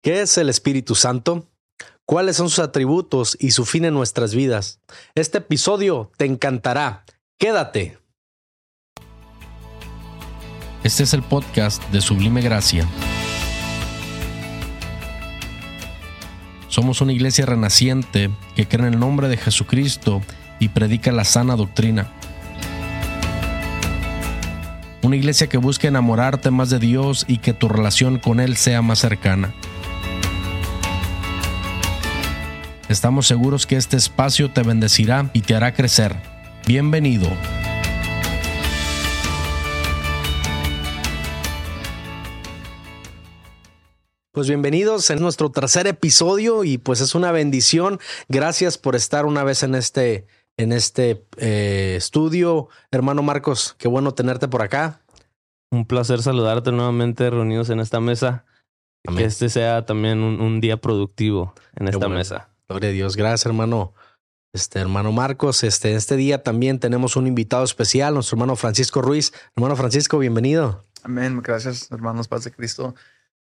¿Qué es el Espíritu Santo? ¿Cuáles son sus atributos y su fin en nuestras vidas? Este episodio te encantará. Quédate. Este es el podcast de Sublime Gracia. Somos una iglesia renaciente que cree en el nombre de Jesucristo y predica la sana doctrina. Una iglesia que busca enamorarte más de Dios y que tu relación con Él sea más cercana. Estamos seguros que este espacio te bendecirá y te hará crecer. Bienvenido. Pues bienvenidos en nuestro tercer episodio y pues es una bendición. Gracias por estar una vez en este, en este eh, estudio. Hermano Marcos, qué bueno tenerte por acá. Un placer saludarte nuevamente reunidos en esta mesa. Amén. Que este sea también un, un día productivo en Qué esta bueno. mesa. Gloria a Dios. Gracias, hermano. Este hermano Marcos, este, este día también tenemos un invitado especial, nuestro hermano Francisco Ruiz. Hermano Francisco, bienvenido. Amén. Gracias, hermanos, paz de Cristo.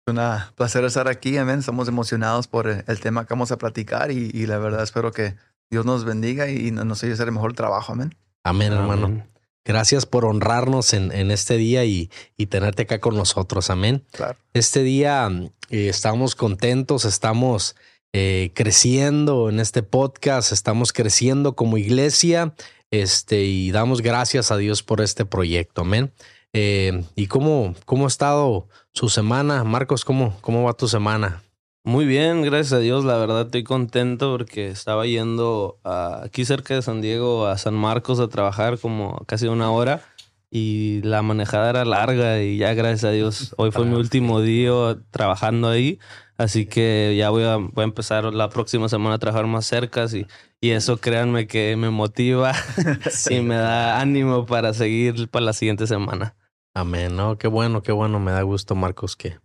Es un placer estar aquí. Amén. Estamos emocionados por el el tema que vamos a platicar y, y la verdad espero que Dios nos bendiga y nos ayude a hacer el mejor trabajo. Amén. Amén, hermano. Amén. Gracias por honrarnos en, en este día y, y tenerte acá con nosotros. Amén. Claro. Este día eh, estamos contentos, estamos eh, creciendo en este podcast, estamos creciendo como iglesia este, y damos gracias a Dios por este proyecto. Amén. Eh, ¿Y cómo, cómo ha estado su semana? Marcos, ¿cómo, cómo va tu semana? Muy bien, gracias a Dios. La verdad estoy contento porque estaba yendo a- aquí cerca de San Diego a San Marcos a trabajar como casi una hora y la manejada era larga y ya gracias a Dios hoy fue mi último día trabajando ahí. Así que ya voy a, voy a empezar la próxima semana a trabajar más cerca y, y eso créanme que me motiva y me da ánimo para seguir para la siguiente semana. Amén, ¿no? Qué bueno, qué bueno. Me da gusto, Marcos, que,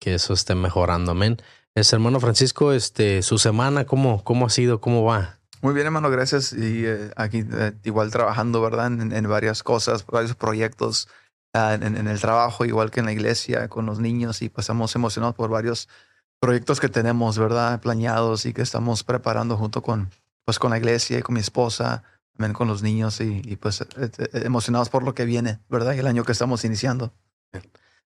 que eso esté mejorando. Amén. Es hermano Francisco, este, su semana, ¿cómo, cómo ha sido? ¿Cómo va? Muy bien, hermano. Gracias. Y eh, aquí eh, igual trabajando, ¿verdad? En, en varias cosas, varios proyectos ah, en, en el trabajo, igual que en la iglesia, con los niños. Y pues estamos emocionados por varios proyectos que tenemos, ¿verdad? Planeados y que estamos preparando junto con, pues, con la iglesia y con mi esposa, también con los niños y, pues eh, eh, emocionados por lo que viene, ¿verdad? El año que estamos iniciando.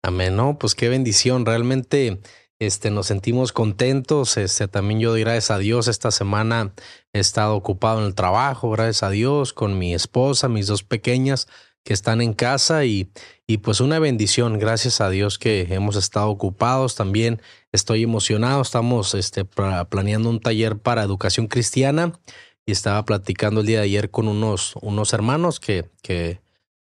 Amén, no, pues qué bendición. Realmente este, nos sentimos contentos. Este, también yo doy gracias a Dios. Esta semana he estado ocupado en el trabajo, gracias a Dios, con mi esposa, mis dos pequeñas que están en casa y, y pues una bendición. Gracias a Dios que hemos estado ocupados. También estoy emocionado. Estamos este, planeando un taller para educación cristiana y estaba platicando el día de ayer con unos, unos hermanos que, que,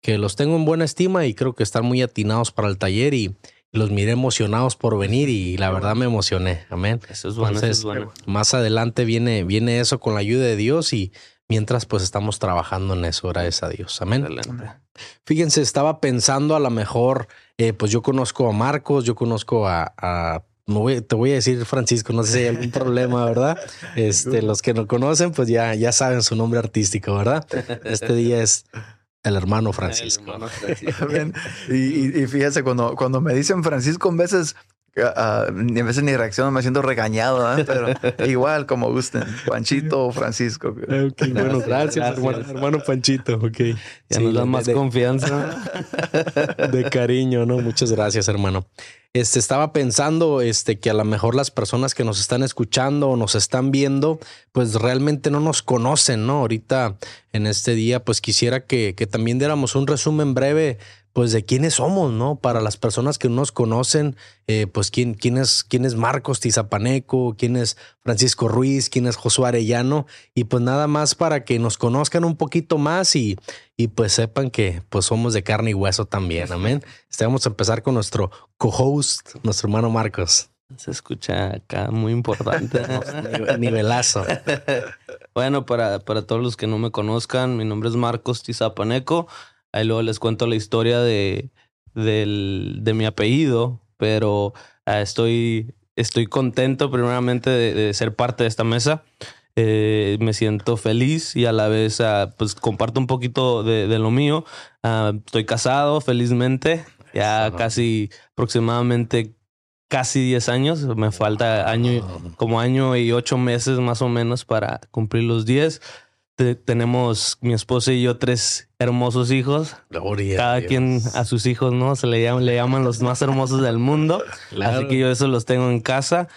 que los tengo en buena estima y creo que están muy atinados para el taller y los miré emocionados por venir y la verdad me emocioné. Amén. Eso es bueno, eso Entonces, es bueno. Más adelante viene, viene eso con la ayuda de Dios y mientras pues estamos trabajando en eso, gracias a Dios. Amén. Excelente. Fíjense, estaba pensando a lo mejor, eh, pues yo conozco a Marcos, yo conozco a, a- te voy a decir Francisco, no sé si hay algún problema, ¿verdad? Este, los que no conocen, pues ya, ya saben su nombre artístico, ¿verdad? Este día es el hermano Francisco. El hermano. Y, y, fíjese, cuando, cuando me dicen Francisco, en veces, ah, ni a veces ni reacciono, me siento regañado, ¿ah? pero igual como gusten, Panchito o Francisco. Ok, bueno, gracias, Gracias. Hermano, hermano Panchito. Ok. Ya Sí, nos da más de- confianza. de cariño, ¿no? Muchas gracias, hermano. Este estaba pensando este que a lo mejor las personas que nos están escuchando o nos están viendo, pues realmente no nos conocen, ¿no? Ahorita en este día, pues quisiera que, que también diéramos un resumen breve, pues de quiénes somos, ¿no? Para las personas que no nos conocen, eh, pues quién, quién es, quién es Marcos Tizapaneco, quién es Francisco Ruiz, quién es Josué Arellano, y pues nada más para que nos conozcan un poquito más y, y pues sepan que pues somos de carne y hueso también, amén. Este, vamos a empezar con nuestro co-host, nuestro hermano Marcos. Se escucha acá muy importante. Nivelazo. bueno, para, para todos los que no me conozcan, mi nombre es Marcos Tizapaneco. Ahí luego les cuento la historia de, del- de mi apellido, pero ah, estoy, estoy contento primeramente de, de ser parte de esta mesa. Eh, me siento feliz y a la vez ah, pues comparto un poquito de, de lo mío. Ah, estoy casado felizmente, ya casi aproximadamente casi 10 años. Me falta año, como año y ocho meses más o menos para cumplir los 10. tenemos mi esposa y yo tres hermosos hijos. Cada quien a sus hijos, ¿no? Se le llaman, le llaman los más hermosos del mundo. Así que yo eso los tengo en casa.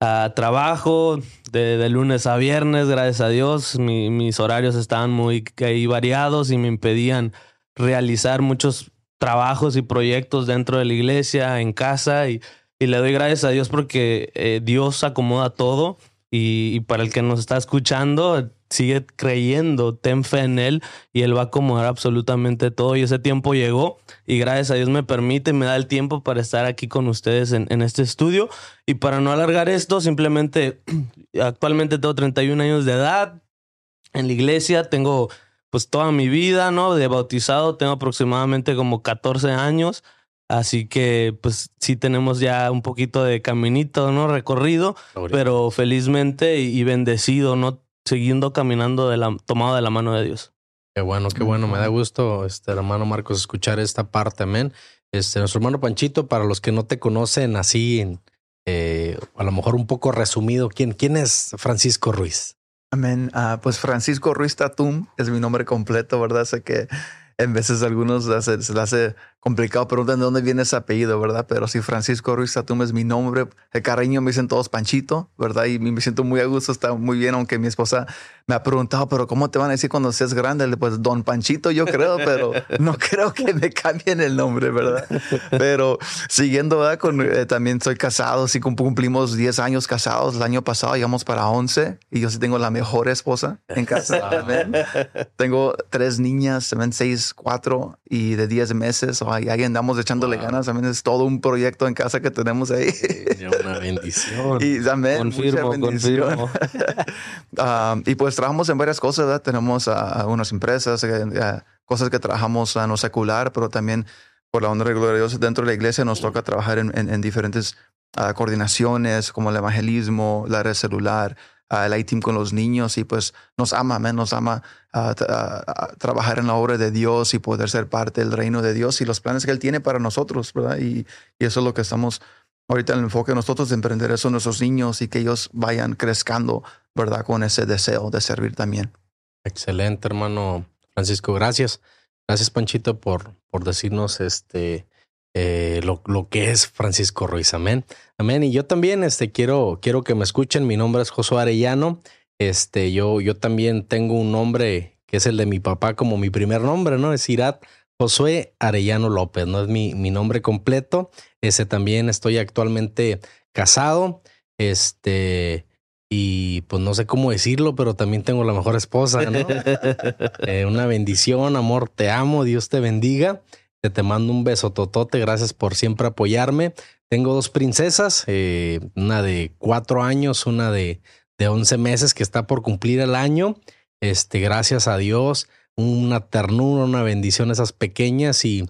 Uh, trabajo de, lunes a viernes, gracias a Dios. mis horarios estaban muy ahí variados y me impedían realizar muchos trabajos y proyectos dentro de la iglesia, en casa. Y, le doy gracias a Dios porque eh, Dios acomoda todo. y, para el que nos está escuchando, sigue creyendo, ten fe en Él y Él va a acomodar absolutamente todo. Y ese tiempo llegó y gracias a Dios me permite, me da el tiempo para estar aquí con ustedes en, este estudio. Y para no alargar esto, simplemente actualmente tengo 31 años de edad en la iglesia, tengo pues toda mi vida, ¿no? De bautizado tengo aproximadamente como 14 años. Así que pues sí tenemos ya un poquito de caminito, ¿no? Recorrido, pero felizmente y bendecido, ¿no? Siguiendo caminando de la, tomado de la mano de Dios. Qué bueno, qué bueno. Me da gusto, este hermano Marcos, escuchar esta parte. Amén. Este, nuestro hermano Panchito, para los que no te conocen así, eh, a lo mejor un poco resumido, ¿quién, quién es Francisco Ruiz? Amén. Ah, pues Francisco Ruiz Tatum es mi nombre completo, ¿verdad? Sé que en veces algunos se les hace complicado, preguntan de dónde viene ese apellido, ¿verdad? Pero si Francisco Ruiz Tatum es mi nombre, de cariño me dicen todos Panchito, ¿verdad? Y me siento muy a gusto, está muy bien, aunque mi esposa me ha preguntado, pero ¿cómo te van a decir cuando seas grande? Pues Don Panchito, yo creo, pero no creo que me cambien el nombre, ¿verdad? Pero siguiendo, ¿verdad? Con, eh, también soy casado, sí cumplimos 10 años casados, el año pasado llegamos para 11 y yo sí tengo la mejor esposa en casa. tengo tres niñas, también seis, cuatro y de 10 meses ahí, andamos echándole ganas. También es todo un proyecto en casa que tenemos ahí. una bendición. y también confirmo, confirmo. Ah, y pues trabajamos en varias cosas, ¿verdad? Tenemos algunas empresas, eh, cosas que trabajamos a no secular, pero también por la honra y gloria de Dios dentro de la iglesia nos toca trabajar en, diferentes ah, coordinaciones como el evangelismo, la red celular, el I-Team con los niños y pues nos ama, nos ama a, trabajar en la obra de Dios y poder ser parte del reino de Dios y los planes que Él tiene para nosotros, ¿verdad? Y, eso es lo que estamos ahorita en el enfoque de nosotros de emprender eso a nuestros niños y que ellos vayan crezcando, ¿verdad? Con ese deseo de servir también. Excelente, hermano Francisco. Gracias. Gracias, Panchito, por, por decirnos este eh, lo, lo, que es Francisco Ruiz. Amén. Amén. Y yo también este, quiero, quiero que me escuchen. Mi nombre es Josué Arellano. Este, yo, yo también tengo un nombre que es el de mi papá como mi primer nombre, ¿no? Es Irat Josué Arellano López, ¿no? Es mi, mi nombre completo. Ese también estoy actualmente casado. Este, y pues no sé cómo decirlo, pero también tengo la mejor esposa, ¿no? Eh, una bendición, amor, te amo, Dios te bendiga. Te, mando un beso totote. Gracias por siempre apoyarme. Tengo dos princesas, eh, una de cuatro años, una de, de once meses que está por cumplir el año. Este, gracias a Dios, una ternura, una bendición esas pequeñas y,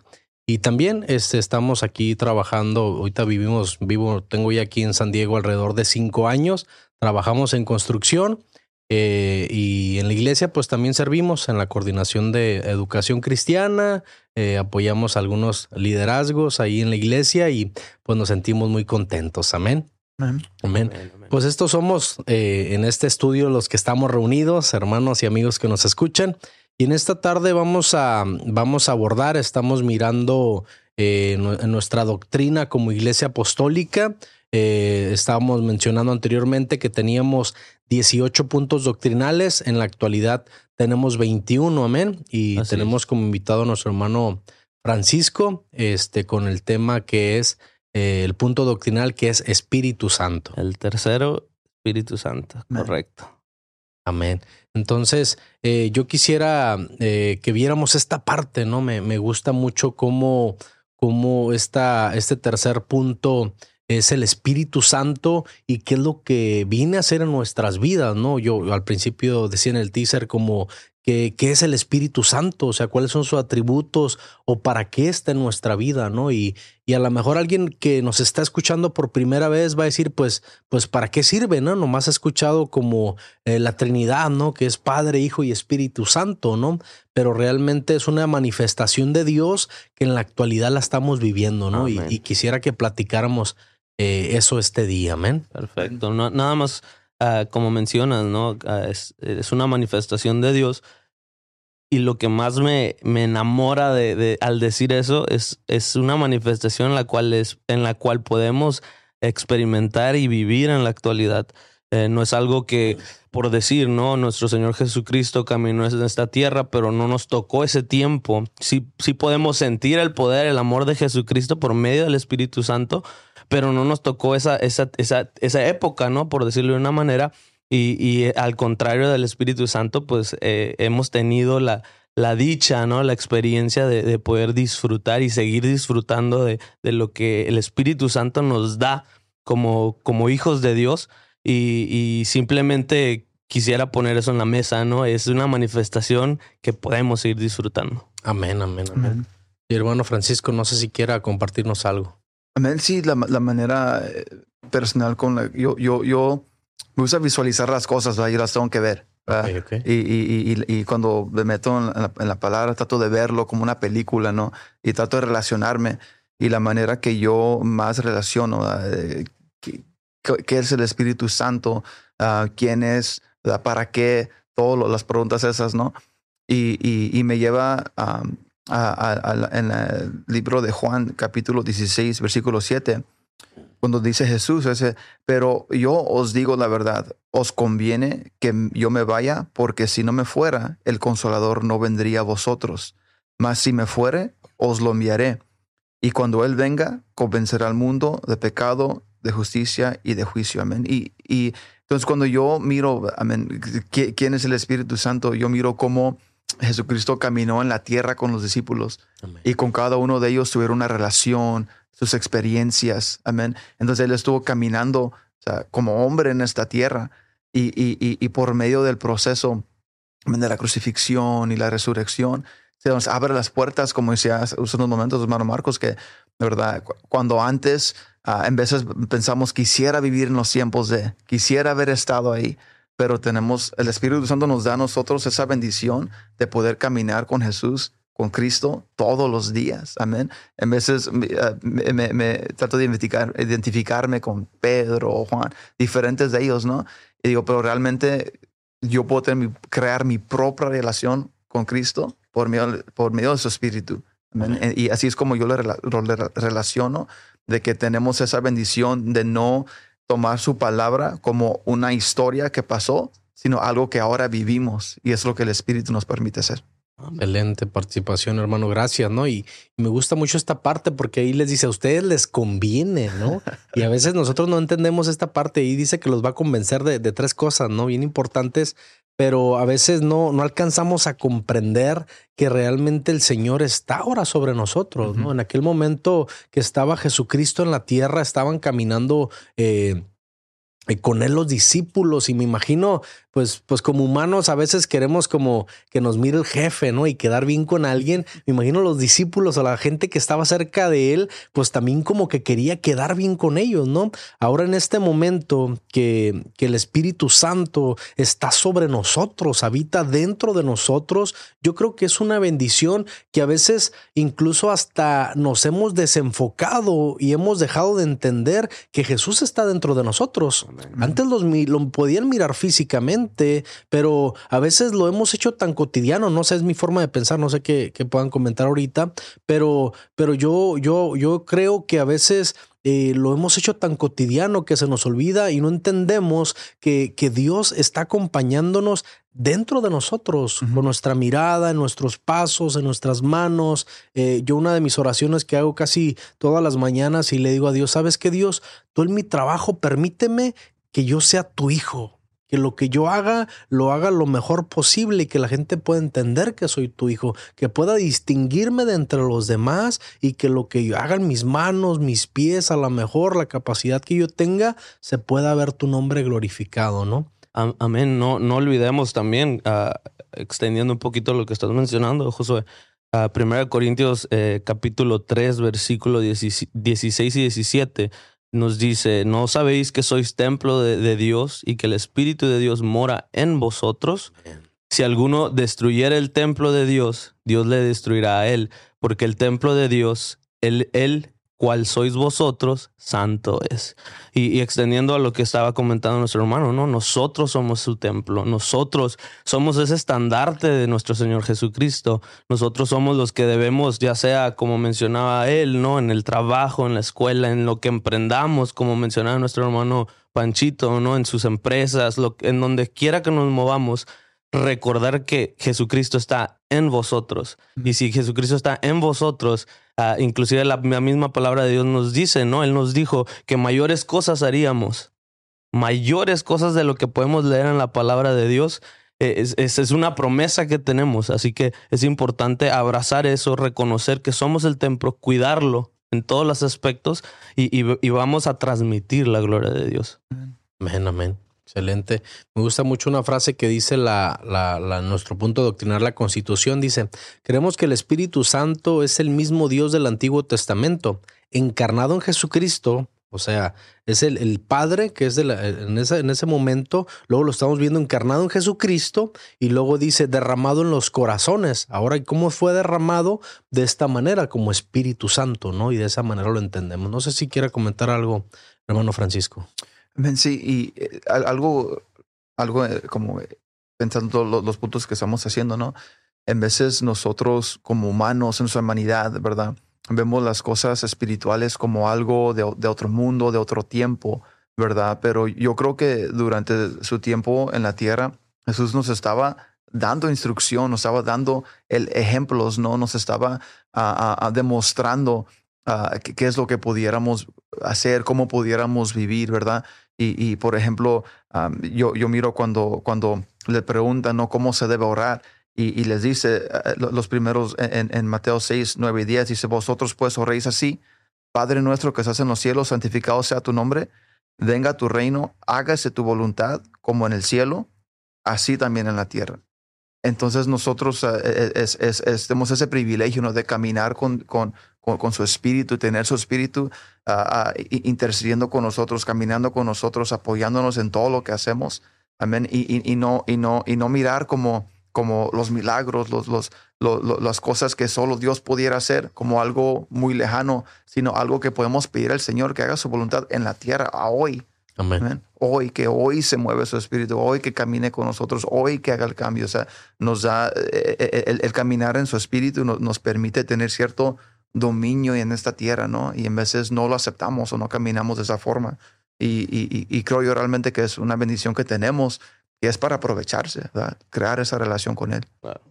y también este, estamos aquí trabajando. Ahorita vivimos, vivo, tengo ya aquí en San Diego alrededor de cinco años. Trabajamos en construcción eh, y en la iglesia, pues también servimos en la coordinación de educación cristiana, eh, apoyamos algunos liderazgos ahí en la iglesia y pues nos sentimos muy contentos. Amén. Amén. Pues estos somos eh, en este estudio los que estamos reunidos, hermanos y amigos que nos escuchan. Y en esta tarde vamos a, vamos a abordar, estamos mirando en nuestra doctrina como iglesia apostólica. Estábamos mencionando anteriormente que teníamos 18 puntos doctrinales. En la actualidad tenemos 21, amén. Y tenemos como invitado a nuestro hermano Francisco, este, con el tema que es eh, el punto doctrinal que es Espíritu Santo. El tercero, Espíritu Santo, correcto. Amén. Entonces, eh, yo quisiera eh, que viéramos esta parte, ¿no? Me, me gusta mucho cómo, cómo esta, este tercer punto es el Espíritu Santo y qué es lo que viene a hacer en nuestras vidas, ¿no? Yo al principio decía en el teaser como que qué es el Espíritu Santo, o sea, cuáles son sus atributos o para qué está en nuestra vida, ¿no? Y, y a lo mejor alguien que nos está escuchando por primera vez va a decir, pues, pues, ¿para qué sirve, no? Nomás ha escuchado como eh, la Trinidad, ¿no? Que es Padre, Hijo y Espíritu Santo, ¿no? Pero realmente es una manifestación de Dios que en la actualidad la estamos viviendo, ¿no? Y, y, quisiera que platicáramos eh, eso este día. Amén. Perfecto. No, nada más, ah, como mencionas, ¿no? Ah, es, una manifestación de Dios. Y lo que más me, me enamora de, de, al decir eso es, es una manifestación en la, cual es, en la cual podemos experimentar y vivir en la actualidad. Eh, no es algo que, por decir, ¿no? Nuestro Señor Jesucristo caminó en esta tierra, pero no nos tocó ese tiempo. Sí, sí podemos sentir el poder, el amor de Jesucristo por medio del Espíritu Santo, pero no nos tocó esa, esa, esa, esa época, ¿no? Por decirlo de una manera. Y, y al contrario del Espíritu Santo, pues eh, hemos tenido la, la dicha, ¿no? La experiencia de, de poder disfrutar y seguir disfrutando de, de, lo que el Espíritu Santo nos da como, como hijos de Dios y, y, simplemente quisiera poner eso en la mesa, ¿no? Es una manifestación que podemos seguir disfrutando. Amén, amén, amén. amén. Y hermano Francisco, no sé si quiera compartirnos algo. Amén, sí, la, la manera eh, personal con la... Yo, yo, yo me gusta visualizar las cosas, ¿verdad? yo las tengo que ver. Okay, okay. Y, y, y, y, cuando me meto en la, en la, palabra, trato de verlo como una película, ¿no? Y trato de relacionarme. Y la manera que yo más relaciono, eh, qué es el Espíritu Santo, uh, quién es, para qué, todas las preguntas esas, ¿no? Y, me lleva um, a, en el libro de Juan, capítulo 16, versículo 7, cuando dice Jesús, ese, pero yo os digo la verdad, os conviene que yo me vaya, porque si no me fuera, el consolador no vendría a vosotros. Mas si me fuere, os lo enviaré. Y cuando Él venga, convencerá al mundo de pecado, de justicia y de juicio. Amén. Y, y entonces cuando yo miro, amén, quién es el Espíritu Santo, yo miro cómo Jesucristo caminó en la tierra con los discípulos amén. y con cada uno de ellos tuvieron una relación, sus experiencias. Amén. Entonces Él estuvo caminando o sea, como hombre en esta tierra y, y, y, y por medio del proceso de la crucifixión y la resurrección, se nos abre las puertas, como decía hace unos momentos, hermano Marcos, que de verdad, cuando antes Uh, en veces pensamos, quisiera vivir en los tiempos de, quisiera haber estado ahí, pero tenemos, el Espíritu Santo nos da a nosotros esa bendición de poder caminar con Jesús, con Cristo, todos los días. Amén. En veces uh, me, me, me, trato de identificar, identificarme con Pedro o Juan, diferentes de ellos, ¿no? Y digo, pero realmente yo puedo tener, crear mi propia relación con Cristo por medio, por medio de su Espíritu. Amén. Y así es como yo le, le relaciono de que tenemos esa bendición de no tomar su palabra como una historia que pasó, sino algo que ahora vivimos y es lo que el Espíritu nos permite hacer. Excelente participación, hermano. Gracias, ¿no? Y, y, me gusta mucho esta parte porque ahí les dice a ustedes les conviene, ¿no? Y a veces nosotros no entendemos esta parte y dice que los va a convencer de, de tres cosas, ¿no? Bien importantes, pero a veces no, no alcanzamos a comprender que realmente el Señor está ahora sobre nosotros, ¿no? Uh -huh. En aquel momento que estaba Jesucristo en la tierra, estaban caminando eh, con él los discípulos y me imagino pues pues como humanos a veces queremos como que nos mire el jefe, ¿no? Y quedar bien con alguien. Me imagino los discípulos o la gente que estaba cerca de él, pues también como que quería quedar bien con ellos, ¿no? Ahora en este momento que que el Espíritu Santo está sobre nosotros, habita dentro de nosotros, yo creo que es una bendición que a veces incluso hasta nos hemos desenfocado y hemos dejado de entender que Jesús está dentro de nosotros. Antes los, lo podían mirar físicamente, pero a veces lo hemos hecho tan cotidiano. No sé, es mi forma de pensar, no sé qué, puedan comentar ahorita, pero, pero yo, yo, yo creo que a veces eh, lo hemos hecho tan cotidiano que se nos olvida y no entendemos que, que Dios está acompañándonos dentro de nosotros, uh -huh. con nuestra mirada, en nuestros pasos, en nuestras manos. Eh, yo una de mis oraciones que hago casi todas las mañanas y le digo a Dios, ¿sabes qué Dios? Tú en mi trabajo permíteme que yo sea tu hijo, que lo que yo haga lo haga lo mejor posible y que la gente pueda entender que soy tu hijo, que pueda distinguirme de entre los demás y que lo que yo haga en mis manos, mis pies, a lo mejor la capacidad que yo tenga, se pueda ver tu nombre glorificado, ¿no? Amén. No, no olvidemos también, uh, extendiendo un poquito lo que estás mencionando, Josué, uh, 1 Corintios eh, capítulo 3, versículo 16 y 17 nos dice, ¿no sabéis que sois templo de, de, Dios y que el Espíritu de Dios mora en vosotros? Si alguno destruyera el templo de Dios, Dios le destruirá a él, porque el templo de Dios, él, él cual sois vosotros, santo es. Y, extendiendo a lo que estaba comentando nuestro hermano, ¿no? Nosotros somos su templo, nosotros somos ese estandarte de nuestro Señor Jesucristo, nosotros somos los que debemos, ya sea como mencionaba él, ¿no? En el trabajo, en la escuela, en lo que emprendamos, como mencionaba nuestro hermano Panchito, ¿no? En sus empresas, en donde quiera que nos movamos, recordar que Jesucristo está en vosotros. Y si Jesucristo está en vosotros, uh, inclusive la, misma palabra de Dios nos dice, ¿no? Él nos dijo que mayores cosas haríamos, mayores cosas de lo que podemos leer en la palabra de Dios. Eh, es, es, es, una promesa que tenemos, así que es importante abrazar eso, reconocer que somos el templo, cuidarlo en todos los aspectos y, y, y vamos a transmitir la gloria de Dios. Amén, amén. Excelente. Me gusta mucho una frase que dice la, nuestro punto doctrinar la Constitución. Dice, creemos que el Espíritu Santo es el mismo Dios del Antiguo Testamento, encarnado en Jesucristo. O sea, es el, el Padre que es de la, en, ese, en ese momento, luego lo estamos viendo encarnado en Jesucristo y luego dice derramado en los corazones. Ahora, ¿cómo fue derramado? De esta manera, como Espíritu Santo, ¿no? Y de esa manera lo entendemos. No sé si quiera comentar algo, hermano Francisco. Sí, y eh, algo, algo eh, como eh, pensando los, los puntos que estamos haciendo, ¿no? En veces nosotros como humanos en su humanidad, ¿verdad? Vemos las cosas espirituales como algo de, de otro mundo, de otro tiempo, ¿verdad? Pero yo creo que durante su tiempo en la tierra, Jesús nos estaba dando instrucción, nos estaba dando el ejemplos, ¿no? Nos estaba a, a, demostrando uh, qué, es lo que pudiéramos hacer, cómo pudiéramos vivir, ¿verdad? Y, por ejemplo, yo, yo miro cuando, cuando le preguntan ¿no? cómo se debe orar y, les dice eh, los primeros en, Mateo 6, 9 y 10, dice, vosotros pues oréis así, Padre nuestro que estás en los cielos, santificado sea tu nombre, venga tu reino, hágase tu voluntad como en el cielo, así también en la tierra. Entonces nosotros eh, eh, tenemos ese privilegio ¿no? de caminar con, con, su espíritu, tener su espíritu uh, intercediendo con nosotros, caminando con nosotros, apoyándonos en todo lo que hacemos. Amén. Y, y, no, y, no, y no mirar como, como los milagros, los, los, las cosas que solo Dios pudiera hacer como algo muy lejano, sino algo que podemos pedir al Señor que haga su voluntad en la tierra a hoy. Amén. Hoy, que hoy se mueve su espíritu, hoy que camine con nosotros, hoy que haga el cambio. O sea, nos da eh, eh, el, caminar en su espíritu nos, nos permite tener cierto dominio en esta tierra, ¿no? Y en veces no lo aceptamos o no caminamos de esa forma. Y, creo yo realmente que es una bendición que tenemos y es para aprovecharse, ¿verdad? crear esa relación con Él.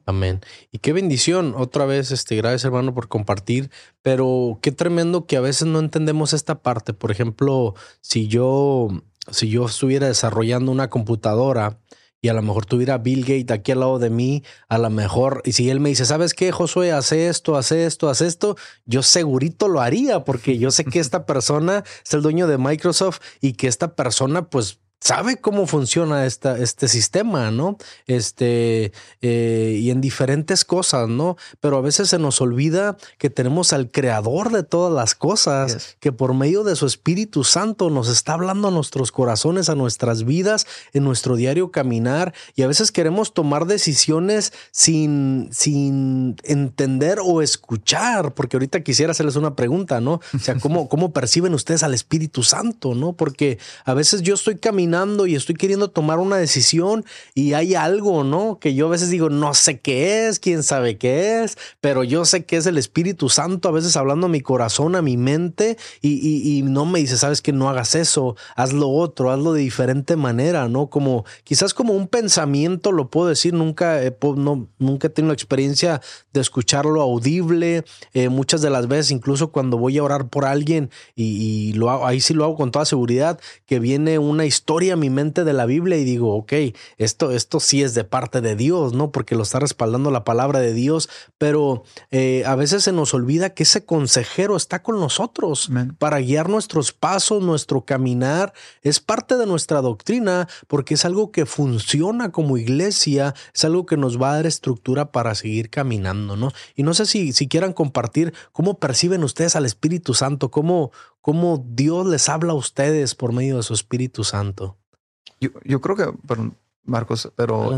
Amén. Y qué bendición, otra vez, este, gracias hermano por compartir, pero qué tremendo que a veces no entendemos esta parte. Por ejemplo, si yo, si yo estuviera desarrollando una computadora, y a lo mejor tuviera Bill Gates aquí al lado de mí, a lo mejor, y si él me dice, ¿sabes qué, Josué? Hace esto, hace esto, hace esto, yo segurito lo haría porque yo sé que esta persona es el dueño de Microsoft y que esta persona pues sabe cómo funciona esta, este sistema, ¿no? Este, eh, y en diferentes cosas, ¿no? Pero a veces se nos olvida que tenemos al creador de todas las cosas, que por medio de su Espíritu Santo nos está hablando a nuestros corazones, a nuestras vidas, en nuestro diario caminar, y a veces queremos tomar decisiones sin, sin entender o escuchar, porque ahorita quisiera hacerles una pregunta, ¿no? O sea, ¿cómo, cómo perciben ustedes al Espíritu Santo, ¿no? Porque a veces yo estoy caminando y estoy queriendo tomar una decisión y hay algo, ¿no? Que yo a veces digo, no sé qué es, quién sabe qué es, pero yo sé que es el Espíritu Santo a veces hablando a mi corazón, a mi mente y, no me dice, sabes que no hagas eso, haz lo otro, hazlo de diferente manera, ¿no? Como quizás como un pensamiento, lo puedo decir, nunca, no, nunca he tenido experiencia de escucharlo audible, eh, muchas de las veces, incluso cuando voy a orar por alguien y, lo hago, ahí sí lo hago con toda seguridad, que viene una historia a mi mente de la Biblia y digo, ok, esto, esto sí es de parte de Dios, ¿no? Porque lo está respaldando la palabra de Dios, pero eh, a veces se nos olvida que ese consejero está con nosotros para guiar nuestros pasos, nuestro caminar. Es parte de nuestra doctrina porque es algo que funciona como iglesia, es algo que nos va a dar estructura para seguir caminando, ¿no? Y no sé si, si quieran compartir cómo perciben ustedes al Espíritu Santo, cómo, cómo Dios les habla a ustedes por medio de su Espíritu Santo. Yo, yo creo que, perdón, Marcos, pero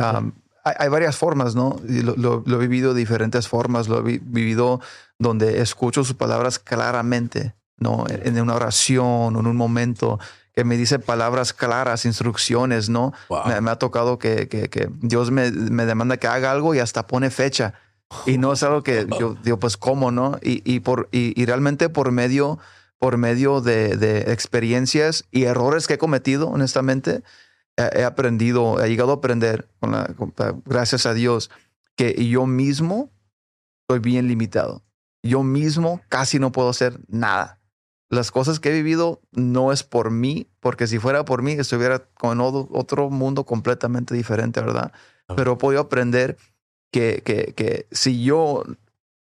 hay, varias formas, ¿no? Lo, he vivido de diferentes formas, lo he vivido donde escucho sus palabras claramente, ¿no? En una oración en un momento que me dice palabras claras, instrucciones, ¿no? Me, ha tocado que, que, Dios me, me, demanda que haga algo y hasta pone fecha. Y no es algo que yo digo, pues, ¿cómo, no? Y, y por, y, y realmente por medio, por medio de, de, experiencias y errores que he cometido, honestamente, he, aprendido, he llegado a aprender, con la, gracias a Dios, que yo mismo estoy bien limitado. Yo mismo casi no puedo hacer nada las cosas que he vivido no es por mí, porque si fuera por mí estuviera con otro mundo completamente diferente, ¿verdad? Pero he podido aprender que, que, que si yo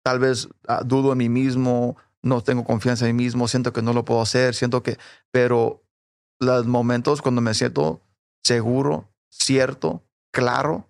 tal vez ah, dudo en mí mismo, no tengo confianza en mí mismo, siento que no lo puedo hacer, siento que, pero los momentos cuando me siento seguro, cierto, claro,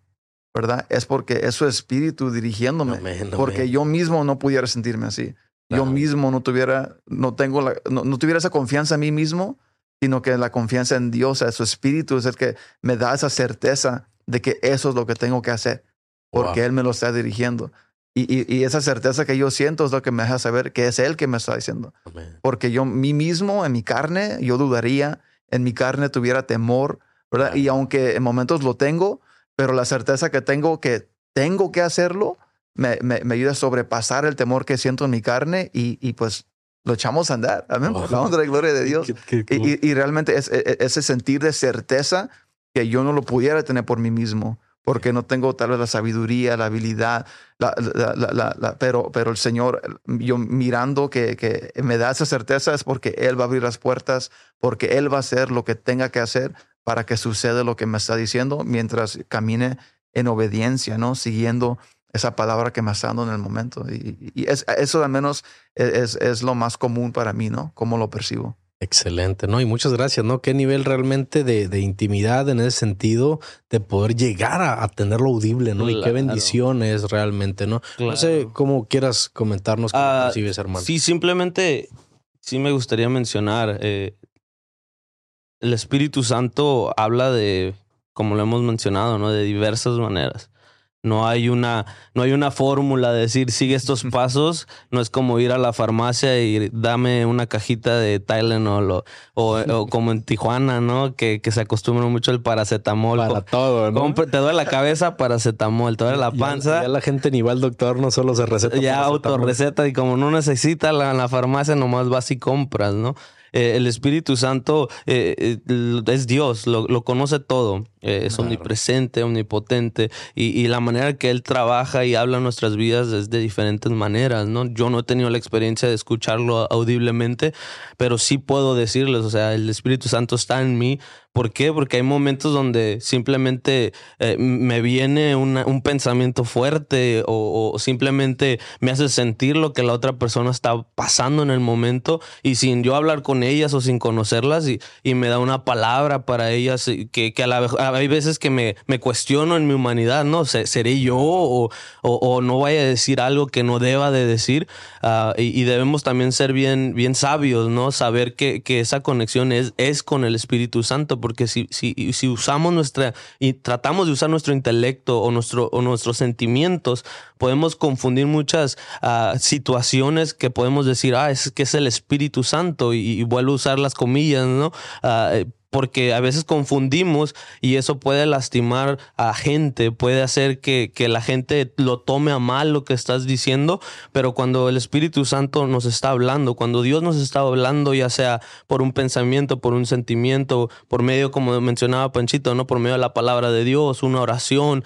¿verdad? Es porque es su espíritu dirigiéndome, porque yo mismo no pudiera sentirme así yo mismo no tuviera, no tengo la, no, tuviera esa confianza en mí mismo, sino que la confianza en Dios, en su espíritu, es el que me da esa certeza de que eso es lo que tengo que hacer, porque Él me lo está dirigiendo. Y, y, esa certeza que yo siento es lo que me deja saber que es Él que me está diciendo. Porque yo, mí mismo, en mi carne, yo dudaría, en mi carne tuviera temor, ¿verdad? Y aunque en momentos lo tengo, pero la certeza que tengo que tengo que hacerlo, me, me, ayuda a sobrepasar el temor que siento en mi carne y, y pues lo echamos a andar. Amén. Por la honra y gloria de Dios. y, y, realmente es, e, e, ese sentir de certeza que yo no lo pudiera tener por mí mismo, porque no tengo tal vez la sabiduría, la habilidad, la, la, la, pero, pero el Señor, yo mirando que, que me da esa certeza es porque Él va a abrir las puertas, porque Él va a hacer lo que tenga que hacer para que suceda lo que me está diciendo mientras camine en obediencia, ¿no? Siguiendo esa palabra que me está dando en el momento. Y, eso al menos es, es, lo más común para mí, ¿no? Cómo lo percibo. Excelente, ¿no? Y muchas gracias, ¿no? Qué nivel realmente de, de intimidad en ese sentido, de poder llegar a, tenerlo audible, ¿no? Y qué bendición es realmente, ¿no? No sé cómo quieras comentarnos cómo percibes, hermano. Sí, simplemente, sí me gustaría mencionar, eh, el Espíritu Santo habla de, como lo hemos mencionado, ¿no? De diversas maneras. No hay una, no hay una fórmula de decir sigue estos pasos. No es como ir a la farmacia y dame una cajita de Tylenol o, o, como en Tijuana, ¿no? Que, que se acostumbra mucho el paracetamol. Para todo, ¿no? te duele la cabeza, paracetamol. Te duele la panza. Ya, la gente ni va al doctor, no solo se receta. Ya autorreceta y como no necesita la, la farmacia, nomás vas y compras, ¿no? Eh, el Espíritu Santo eh, eh, es Dios, lo, conoce todo, es omnipresente, omnipotente y, la manera que Él trabaja y habla en nuestras vidas es de diferentes maneras, ¿no? Yo no he tenido la experiencia de escucharlo audiblemente, pero sí puedo decirles, o sea, el Espíritu Santo está en mí ¿Por qué? Porque hay momentos donde simplemente eh, me viene un pensamiento fuerte o, simplemente me hace sentir lo que la otra persona está pasando en el momento y sin yo hablar con ellas o sin conocerlas y, me da una palabra para ellas que, a la hay veces que me, cuestiono en mi humanidad, ¿no? ¿Seré yo o, no vaya a decir algo que no deba de decir? Ah, y, debemos también ser bien, sabios, ¿no? Saber que, esa conexión es con el Espíritu Santo porque si, si, si usamos nuestra y tratamos de usar nuestro intelecto o, nuestro, o nuestros sentimientos, podemos confundir muchas ah, situaciones que podemos decir, ah, es que es el Espíritu Santo y, vuelvo a usar las comillas, ¿no? Ah, porque a veces confundimos y eso puede lastimar a gente, puede hacer que, que, la gente lo tome a mal lo que estás diciendo, pero cuando el Espíritu Santo nos está hablando, cuando Dios nos está hablando, ya sea por un pensamiento, por un sentimiento, por medio, como mencionaba Panchito, ¿no? por medio de la palabra de Dios, una oración,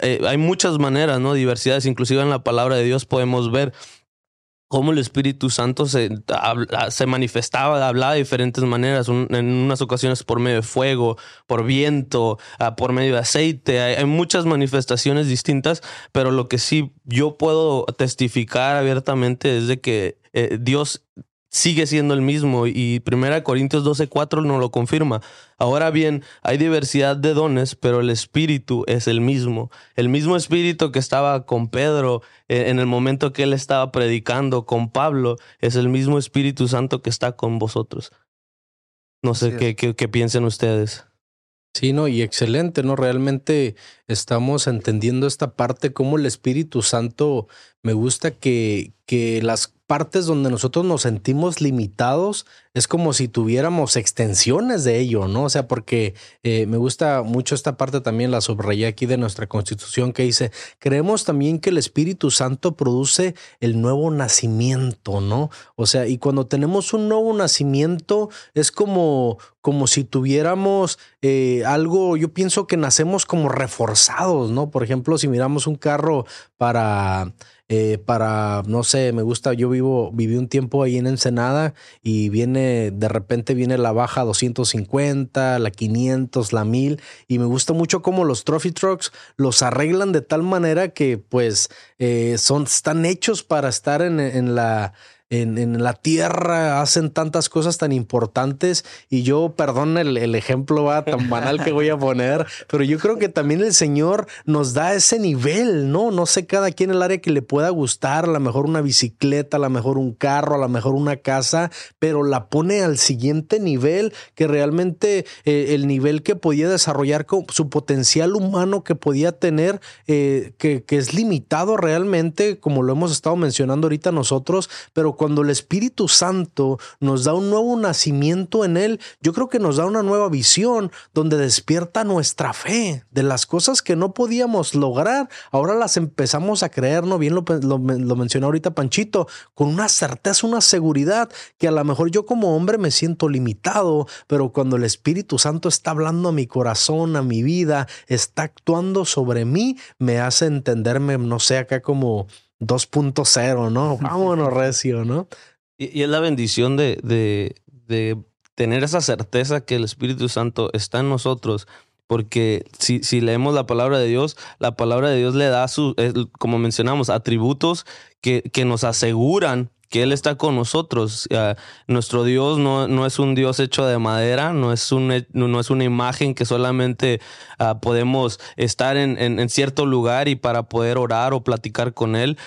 eh, hay muchas maneras, ¿no? Diversidades, inclusive en la palabra de Dios podemos ver cómo el Espíritu Santo se, manifestaba, hablaba de diferentes maneras, en unas ocasiones por medio de fuego, por viento, ah, por medio de aceite. Hay, muchas manifestaciones distintas, pero lo que sí yo puedo testificar abiertamente es de que eh, Dios sigue siendo el mismo y 1 Corintios 12:4 nos lo confirma. Ahora bien, hay diversidad de dones, pero el espíritu es el mismo. El mismo espíritu que estaba con Pedro eh, en el momento que él estaba predicando con Pablo, es el mismo Espíritu Santo que está con vosotros. No sé qué, qué, qué piensen ustedes. Sí, no, y excelente, ¿no? Realmente estamos entendiendo esta parte, como el Espíritu Santo, me gusta que, que las partes donde nosotros nos sentimos limitados, es como si tuviéramos extensiones de ello, ¿no? O sea, porque eh, me gusta mucho esta parte también, la subrayé aquí de nuestra constitución que dice, creemos también que el Espíritu Santo produce el nuevo nacimiento, ¿no? O sea, y cuando tenemos un nuevo nacimiento es como, como si tuviéramos eh, algo, yo pienso que nacemos como reforzados, ¿no? Por ejemplo, si miramos un carro para eh, para, no sé, me gusta, yo vivo, viví un tiempo ahí en Ensenada y viene, de repente viene la baja 250, la 500, la 1000 y me gusta mucho cómo los trophy trucks los arreglan de tal manera que pues eh, son, están hechos para estar en, en la en, la tierra hacen tantas cosas tan importantes y yo, perdón el, ejemplo va tan banal que voy a poner, pero yo creo que también el Señor nos da ese nivel, ¿no? No sé cada quien el área que le pueda gustar, a lo mejor una bicicleta, a lo mejor un carro, a lo mejor una casa, pero la pone al siguiente nivel que realmente eh, el nivel que podía desarrollar con su potencial humano que podía tener, eh, que, que es limitado realmente, como lo hemos estado mencionando ahorita nosotros, pero cuando el Espíritu Santo nos da un nuevo nacimiento en Él, yo creo que nos da una nueva visión donde despierta nuestra fe de las cosas que no podíamos lograr. Ahora las empezamos a creer, ¿no? Bien lo, mencionó ahorita Panchito, con una certeza, una seguridad que a lo mejor yo como hombre me siento limitado, pero cuando el Espíritu Santo está hablando a mi corazón, a mi vida, está actuando sobre mí, me hace entenderme, no sé, acá como 2.0, ¿no? Vámonos recio, ¿no? Y, es la bendición de, de, de, tener esa certeza que el Espíritu Santo está en nosotros. Porque si, si leemos la palabra de Dios, la palabra de Dios le da, su, como mencionamos, atributos que, que nos aseguran que Él está con nosotros. nuestro Dios no, no, es un Dios hecho de madera, no es, un, no es una imagen que solamente ah, podemos estar en, en, cierto lugar y para poder orar o platicar con Él.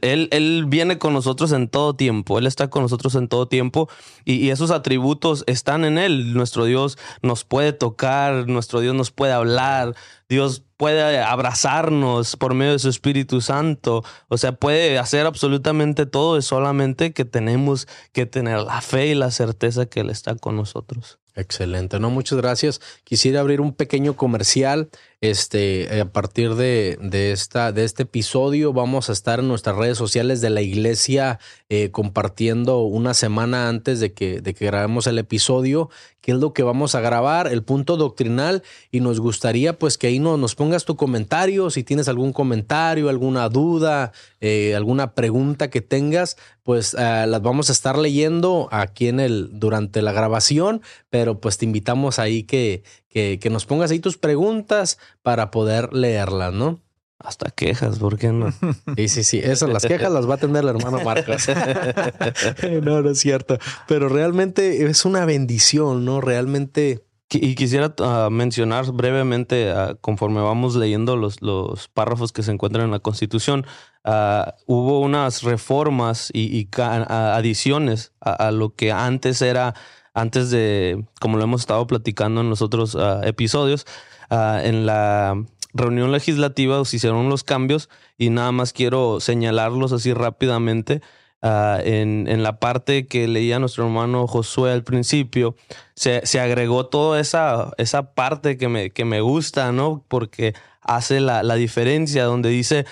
Él, él viene con nosotros en todo tiempo, Él está con nosotros en todo tiempo y, y esos atributos están en Él. Nuestro Dios nos puede tocar, nuestro Dios nos puede hablar, Dios puede abrazarnos por medio de su Espíritu Santo. O sea, puede hacer absolutamente todo. Es solamente que tenemos que tener la fe y la certeza que Él está con nosotros. Excelente, no, muchas gracias. Quisiera abrir un pequeño comercial. Este, a partir de, de, esta, de este episodio, vamos a estar en nuestras redes sociales de la iglesia eh, compartiendo una semana antes de que, de que grabemos el episodio, qué es lo que vamos a grabar, el punto doctrinal, y nos gustaría pues que ahí no, nos pongas tu comentario, si tienes algún comentario, alguna duda, eh, alguna pregunta que tengas, pues eh, las vamos a estar leyendo aquí en el, durante la grabación, pero pues te invitamos ahí que, que, que nos pongas ahí tus preguntas para poder leerlas, ¿no? Hasta quejas, ¿por qué no? Sí, sí, sí. Esas, las quejas las va a tener el hermano Marcos. no, no es cierto. Pero realmente es una bendición, ¿no? Realmente. Y quisiera ah, mencionar brevemente, ah, conforme vamos leyendo los, los párrafos que se encuentran en la Constitución, uh, hubo unas reformas y, y adiciones a, lo que antes era, antes de, como lo hemos estado platicando en los otros episodios, en la reunión legislativa se hicieron los cambios y nada más quiero señalarlos así rápidamente. Ah, en, en, la parte que leía nuestro hermano Josué al principio, se, se agregó toda esa, esa parte que me, que me gusta, ¿no? Porque hace la, la diferencia, donde dice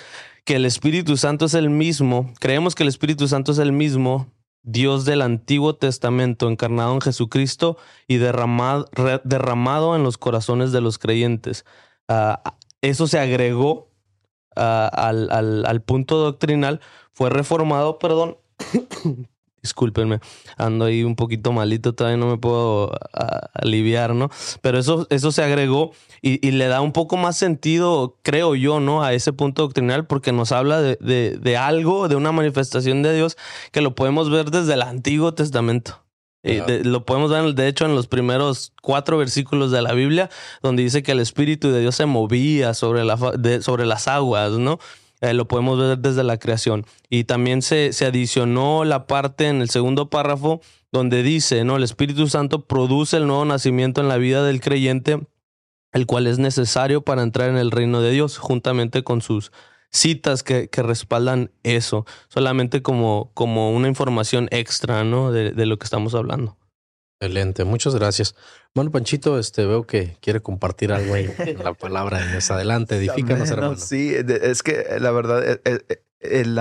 que el Espíritu Santo es el mismo, creemos que el Espíritu Santo es el mismo Dios del Antiguo Testamento, encarnado en Jesucristo y derramado, derramado en los corazones de los creyentes. Uh, eso se agregó uh, al, al, al, punto doctrinal, fue reformado, perdón. Discúlpenme, ando ahí un poquito malito, todavía no me puedo aliviar, ¿no? Pero eso, eso se agregó y, y, le da un poco más sentido, creo yo, ¿no? A ese punto doctrinal, porque nos habla de, de, de algo, de una manifestación de Dios que lo podemos ver desde el Antiguo Testamento. Eh, lo podemos ver, de hecho, en los primeros cuatro versículos de la Biblia, donde dice que el Espíritu de Dios se movía sobre, la, sobre las aguas, ¿no? Eh, lo podemos ver desde la creación. Y también se, se adicionó la parte en el segundo párrafo donde dice, ¿no? El Espíritu Santo produce el nuevo nacimiento en la vida del creyente, el cual es necesario para entrar en el reino de Dios, juntamente con sus citas que, que, respaldan eso, solamente como, como una información extra, ¿no? De, de, lo que estamos hablando. Excelente, muchas gracias. Bueno, Panchito, este veo que quiere compartir algo ahí, la palabra más adelante, edifícanos, hermano. Sí, es que la verdad, el, el, el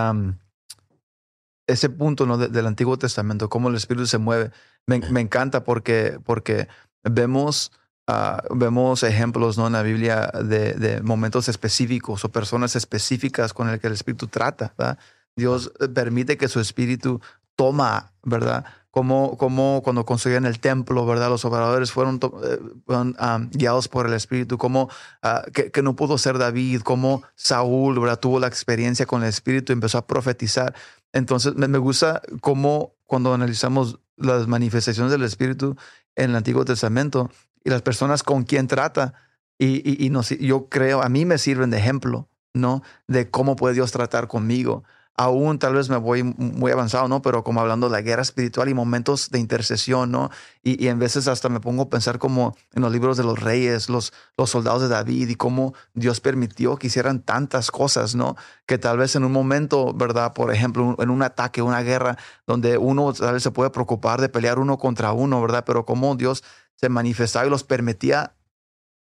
ese punto ¿no? del Antiguo Testamento, cómo el Espíritu se mueve, me, me encanta porque, porque vemos, uh, vemos ejemplos ¿no? en la Biblia de, de, momentos específicos o personas específicas con el que el Espíritu trata. ¿verdad? Dios permite que su Espíritu toma, ¿verdad? Como, como cuando construían el templo, ¿verdad? Los obradores fueron, eh, um, guiados por el Espíritu, como uh, que, no pudo ser David, como Saúl, ¿verdad? Tuvo la experiencia con el Espíritu y empezó a profetizar. Entonces, me, gusta cómo cuando analizamos las manifestaciones del Espíritu en el Antiguo Testamento y las personas con quien trata, y, y, y yo creo, a mí me sirven de ejemplo, ¿no? De cómo puede Dios tratar conmigo aún tal vez me voy muy avanzado, ¿no? Pero como hablando de la guerra espiritual y momentos de intercesión, ¿no? Y, en veces hasta me pongo a pensar como en los libros de los reyes, los, los soldados de David y cómo Dios permitió que hicieran tantas cosas, ¿no? Que tal vez en un momento, ¿verdad? Por ejemplo, en un ataque, una guerra, donde uno tal vez se puede preocupar de pelear uno contra uno, ¿verdad? Pero cómo Dios se manifestaba y los permitía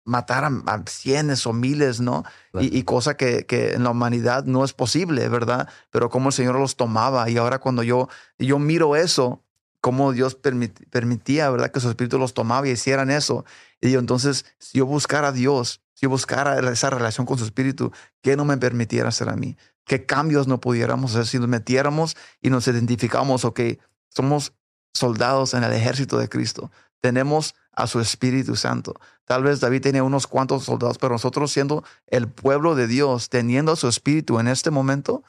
matar a, a, cienes o miles, ¿no? Claro. Y, y, cosa que, que, en la humanidad no es posible, ¿verdad? Pero cómo el Señor los tomaba. Y ahora cuando yo, yo miro eso, cómo Dios permit, permitía, ¿verdad? Que su espíritu los tomaba y hicieran eso. Y yo, entonces, si yo buscara a Dios, si yo buscara esa relación con su espíritu, ¿qué no me permitiera hacer a mí? ¿Qué cambios no pudiéramos hacer si nos metiéramos y nos identificamos, ok, somos soldados en el ejército de Cristo? Tenemos a su Espíritu Santo. Tal vez David tenía unos cuantos soldados, pero nosotros siendo el pueblo de Dios, teniendo a su Espíritu en este momento,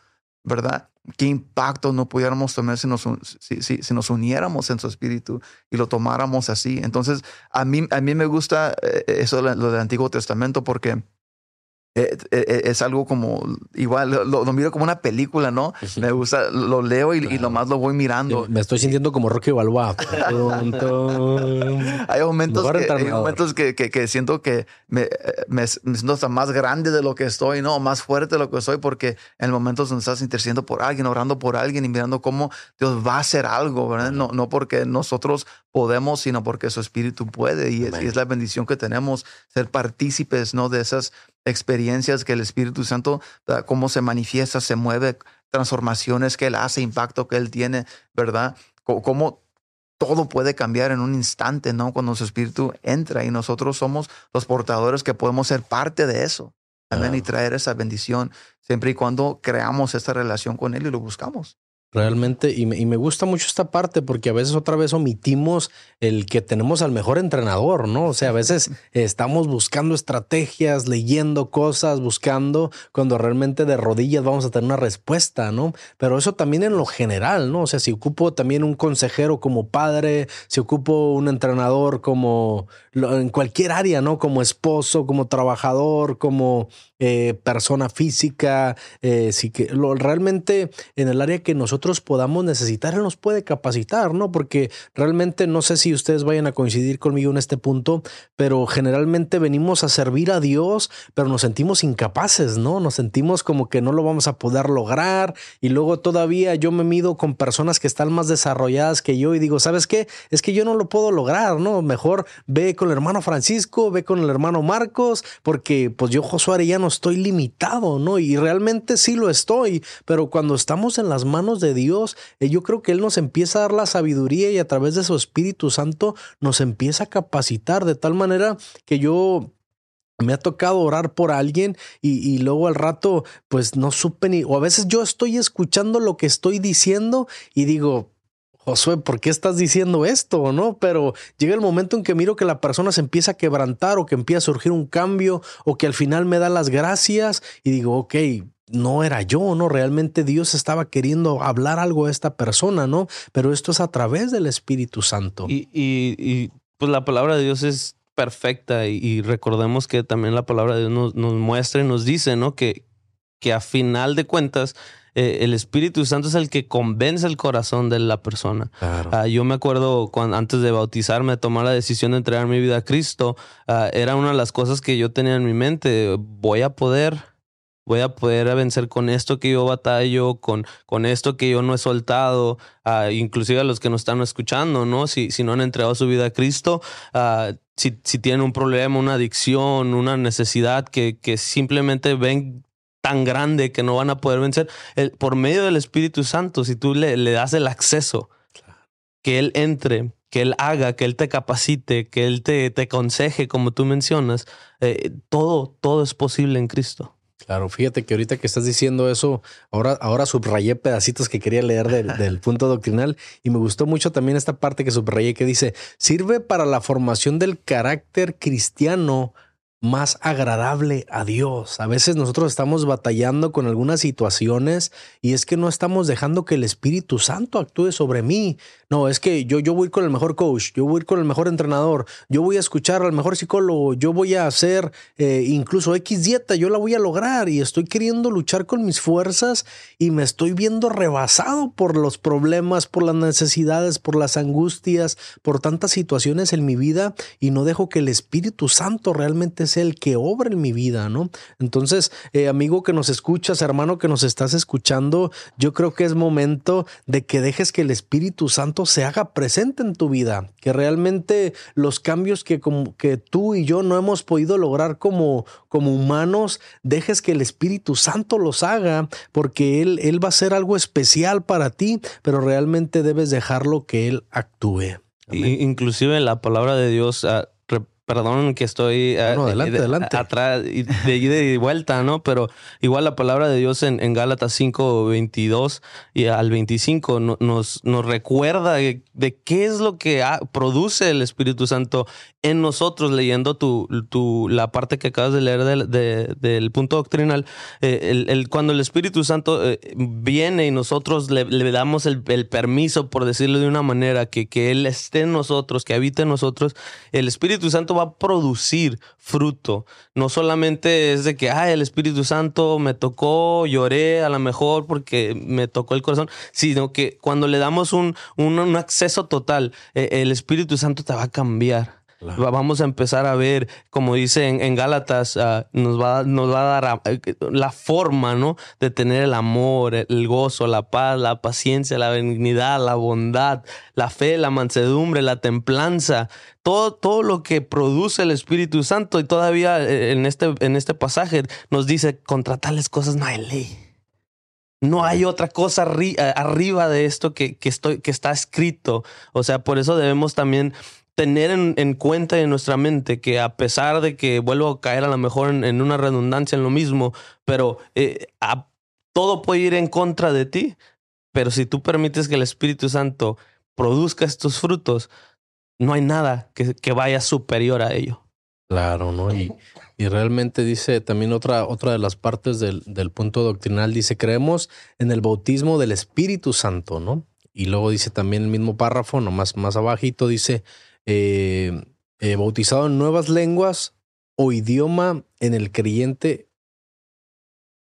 ¿verdad? ¿Qué impacto no pudiéramos tomar si nos, si, si nos uniéramos en su Espíritu y lo tomáramos así? Entonces, a mí, a mí me gusta eh, eso lo del Antiguo Testamento porque es algo como igual lo, lo, miro como una película, ¿no? Me gusta, lo leo y, claro. y nomás lo voy mirando. Me estoy sintiendo como Rocky Balboa. hay momentos, que, hay momentos que, que, que, siento que me, me, me, siento hasta más grande de lo que estoy, ¿no? Más fuerte de lo que soy, porque en momentos donde estás intercediendo por alguien, orando por alguien y mirando cómo Dios va a hacer algo, ¿verdad? No, no porque nosotros podemos, sino porque su espíritu puede. Y es, y es la bendición que tenemos ser partícipes, ¿no? De esas experiencias que el Espíritu Santo, cómo se manifiesta, se mueve, transformaciones que Él hace, impacto que Él tiene, ¿verdad? Cómo todo puede cambiar en un instante, ¿no? Cuando su Espíritu entra y nosotros somos los portadores que podemos ser parte de eso. Amén. Y traer esa bendición siempre y cuando creamos esta relación con Él y lo buscamos. Realmente, y me, y me, gusta mucho esta parte porque a veces otra vez omitimos el que tenemos al mejor entrenador, ¿no? O sea, a veces estamos buscando estrategias, leyendo cosas, buscando cuando realmente de rodillas vamos a tener una respuesta, ¿no? Pero eso también en lo general, ¿no? O sea, si ocupo también un consejero como padre, si ocupo un entrenador como en cualquier área, ¿no? Como esposo, como trabajador, como eh, persona física, eh, sí que lo, realmente en el área que nosotros podamos necesitar, Él nos puede capacitar, ¿no? Porque realmente no sé si ustedes vayan a coincidir conmigo en este punto, pero generalmente venimos a servir a Dios, pero nos sentimos incapaces, ¿no? Nos sentimos como que no lo vamos a poder lograr y luego todavía yo me mido con personas que están más desarrolladas que yo y digo, ¿sabes qué? Es que yo no lo puedo lograr, ¿no? Mejor ve con el hermano Francisco, ve con el hermano Marcos, porque pues yo Josué Arellano estoy limitado, ¿no? Y realmente sí lo estoy, pero cuando estamos en las manos de Dios, eh, yo creo que Él nos empieza a dar la sabiduría y a través de su Espíritu Santo nos empieza a capacitar de tal manera que yo me ha tocado orar por alguien y, y, luego al rato pues no supe ni, o a veces yo estoy escuchando lo que estoy diciendo y digo, Josué, ¿por qué estás diciendo esto? ¿No? Pero llega el momento en que miro que la persona se empieza a quebrantar o que empieza a surgir un cambio o que al final me da las gracias y digo, ok, no era yo, ¿no? Realmente Dios estaba queriendo hablar algo a esta persona, ¿no? Pero esto es a través del Espíritu Santo. Y, pues la palabra de Dios es perfecta y, recordemos que también la palabra de Dios nos, nos muestra y nos dice, ¿no? Que, que a final de cuentas eh, el Espíritu Santo es el que convence el corazón de la persona. Claro. Uh, yo me acuerdo cuando antes de bautizarme, tomar la decisión de entregar mi vida a Cristo, uh, era una de las cosas que yo tenía en mi mente. Voy a poder voy a poder vencer con esto que yo batallo, con, con esto que yo no he soltado, uh, inclusive a los que nos están escuchando, ¿no? Si, si no han entregado su vida a Cristo, uh, si, si, tienen un problema, una adicción, una necesidad que, que simplemente ven tan grande que no van a poder vencer, el, por medio del Espíritu Santo, si tú le, le das el acceso, que Él entre, que Él haga, que Él te capacite, que Él te, te aconseje, como tú mencionas, eh, todo, todo es posible en Cristo. Claro, fíjate que ahorita que estás diciendo eso, ahora, ahora subrayé pedacitos que quería leer del, del, punto doctrinal y me gustó mucho también esta parte que subrayé que dice, sirve para la formación del carácter cristiano más agradable a Dios. A veces nosotros estamos batallando con algunas situaciones y es que no estamos dejando que el Espíritu Santo actúe sobre mí. No, es que yo, yo voy con el mejor coach, yo voy con el mejor entrenador, yo voy a escuchar al mejor psicólogo, yo voy a hacer eh, incluso X dieta, yo la voy a lograr y estoy queriendo luchar con mis fuerzas y me estoy viendo rebasado por los problemas, por las necesidades, por las angustias, por tantas situaciones en mi vida y no dejo que el Espíritu Santo realmente el que obra en mi vida, ¿no? Entonces, eh, amigo que nos escuchas, hermano que nos estás escuchando, yo creo que es momento de que dejes que el Espíritu Santo se haga presente en tu vida, que realmente los cambios que, como, que tú y yo no hemos podido lograr como, como humanos, dejes que el Espíritu Santo los haga, porque él, él va a ser algo especial para ti, pero realmente debes dejarlo que Él actúe. Amén. Inclusive la palabra de Dios uh, Perdón que estoy bueno, adelante, de, adelante. atrás y de ida y vuelta, ¿no? Pero igual la palabra de Dios en, en Gálatas 5, 22 y al 25 no, nos, nos recuerda de, de, qué es lo que ha, produce el Espíritu Santo en nosotros, leyendo tu, tu, la parte que acabas de leer del, de, del punto doctrinal. Eh, el, cuando el Espíritu Santo eh, viene y nosotros le, damos el, permiso, por decirlo de una manera, que, que Él esté en nosotros, que habite en nosotros, el Espíritu Santo va a producir fruto. No solamente es de que, ay, el Espíritu Santo me tocó, lloré a lo mejor porque me tocó el corazón, sino que cuando le damos un, un, un acceso total, eh, el Espíritu Santo te va a cambiar. Vamos a empezar a ver, como dice en, Gálatas, uh, nos, va, nos va a dar uh, la forma, ¿no? De tener el amor, el gozo, la paz, la paciencia, la benignidad, la bondad, la fe, la mansedumbre, la templanza, todo, todo lo que produce el Espíritu Santo. Y todavía eh, en este, en este pasaje nos dice, contra tales cosas no hay ley. No hay otra cosa arri arriba de esto que, que, estoy, que está escrito. O sea, por eso debemos también tener en, en, cuenta en nuestra mente que a pesar de que vuelvo a caer a lo mejor en, en una redundancia en lo mismo, pero eh, a, todo puede ir en contra de ti, pero si tú permites que el Espíritu Santo produzca estos frutos, no hay nada que, que vaya superior a ello. Claro, ¿no? Y, y, realmente dice también otra, otra de las partes del, del punto doctrinal, dice, creemos en el bautismo del Espíritu Santo, ¿no? Y luego dice también el mismo párrafo, nomás más abajito, dice, eh, eh, bautizado en nuevas lenguas o idioma en el creyente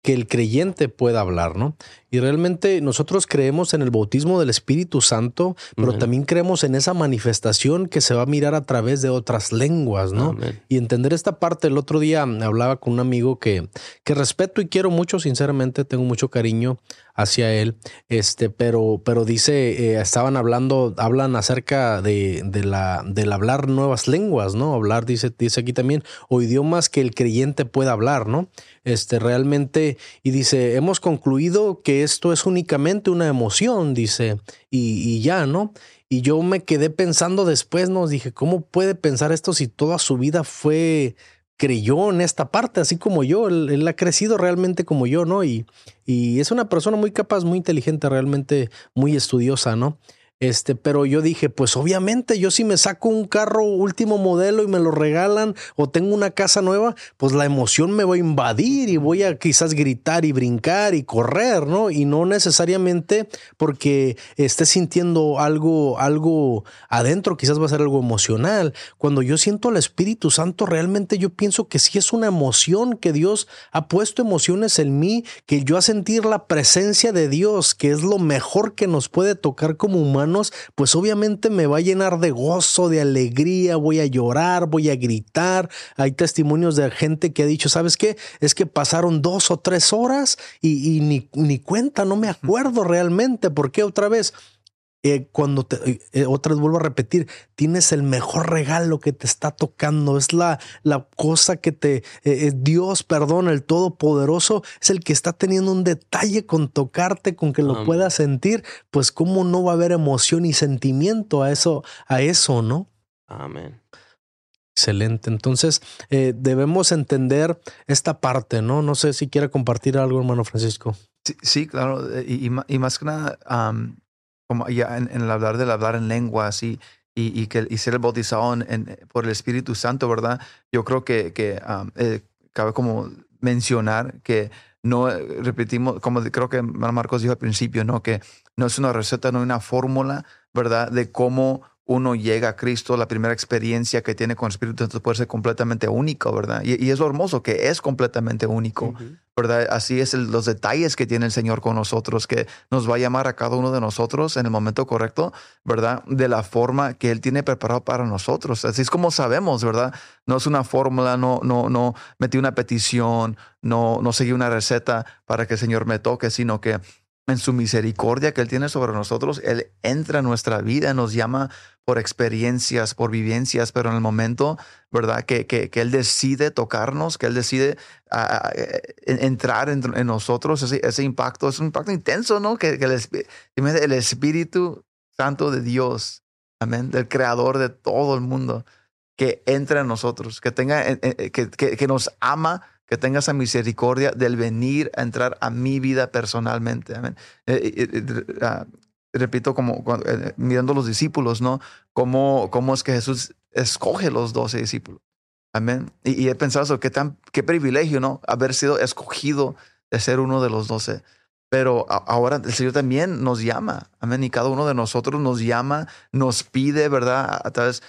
que el creyente pueda hablar, ¿no? Y realmente nosotros creemos en el bautismo del Espíritu Santo, pero también creemos en esa manifestación que se va a mirar a través de otras lenguas, ¿no? Y entender esta parte, el otro día hablaba con un amigo que, que respeto y quiero mucho, sinceramente, tengo mucho cariño hacia él, este, pero, pero dice, eh, estaban hablando, hablan acerca de, de, la, del hablar nuevas lenguas, ¿no? Hablar, dice, dice aquí también, o idiomas que el creyente pueda hablar, ¿no? Este, realmente, y dice, hemos concluido que esto es únicamente una emoción, dice, y, y ya, ¿no? Y yo me quedé pensando después, nos dije, ¿cómo puede pensar esto si toda su vida fue creyó en esta parte, así como yo, él, él, ha crecido realmente como yo, ¿no? Y, y es una persona muy capaz, muy inteligente, realmente muy estudiosa, ¿no? Este, pero yo dije, pues obviamente yo si me saco un carro último modelo y me lo regalan o tengo una casa nueva, pues la emoción me va a invadir y voy a quizás gritar y brincar y correr, ¿no? Y no necesariamente porque esté sintiendo algo, algo adentro, quizás va a ser algo emocional. Cuando yo siento al Espíritu Santo, realmente yo pienso que sí es una emoción, que Dios ha puesto emociones en mí, que yo a sentir la presencia de Dios, que es lo mejor que nos puede tocar como humanos, pues obviamente me va a llenar de gozo, de alegría, voy a llorar, voy a gritar. Hay testimonios de gente que ha dicho, ¿sabes qué? Es que pasaron dos o tres horas y, ni, ni cuenta, no me acuerdo realmente. ¿Por qué otra vez? Eh, cuando te, eh, eh, otra vez vuelvo a repetir, tienes el mejor regalo que te está tocando, es la, la cosa que te, Dios, perdón, el Todopoderoso, es el que está teniendo un detalle con tocarte, con que lo puedas sentir, pues cómo no va a haber emoción y sentimiento a eso, a eso, ¿no? Amén. Excelente. Entonces, debemos entender esta parte, ¿no? No sé si quiera compartir algo, hermano Francisco. Sí, claro. Y, más que nada, como ya en, el hablar del hablar en lenguas y, y, que, y ser bautizado en, por el Espíritu Santo, ¿verdad? Yo creo que, que eh, cabe como mencionar que no eh, repetimos, como creo que Marcos dijo al principio, ¿no? Que no es una receta, no es una fórmula, ¿verdad? De cómo uno llega a Cristo, la primera experiencia que tiene con el Espíritu Santo puede ser completamente único, ¿verdad? Y, es lo hermoso, que es completamente único, ¿verdad? Así es los detalles que tiene el Señor con nosotros, que nos va a llamar a cada uno de nosotros en el momento correcto, ¿verdad? De la forma que Él tiene preparado para nosotros. Así es como sabemos, ¿verdad? No es una fórmula, no, no, no metí una petición, no, no seguí una receta para que el Señor me toque, sino que en su misericordia que Él tiene sobre nosotros, Él entra en nuestra vida, nos llama por experiencias, por vivencias, pero en el momento, ¿verdad? Que, que, que Él decide tocarnos, que Él decide eh, entrar en, nosotros, ese, impacto es un impacto intenso, ¿no? Que, el, el, Espíritu Santo de Dios, amén, del Creador de todo el mundo, que entra en nosotros, que, tenga, eh, eh, que, que nos ama que tenga esa misericordia del venir a entrar a mi vida personalmente. Amén. Repito, como eh, mirando los discípulos, ¿no? ¿Cómo, ¿Cómo es que Jesús escoge los doce discípulos? Amén. Y, he pensado eso, qué, tan, qué privilegio, ¿no? Haber sido escogido de ser uno de los doce. Pero ahora el Señor también nos llama, amén, y cada uno de nosotros nos llama, nos pide, ¿verdad? A través,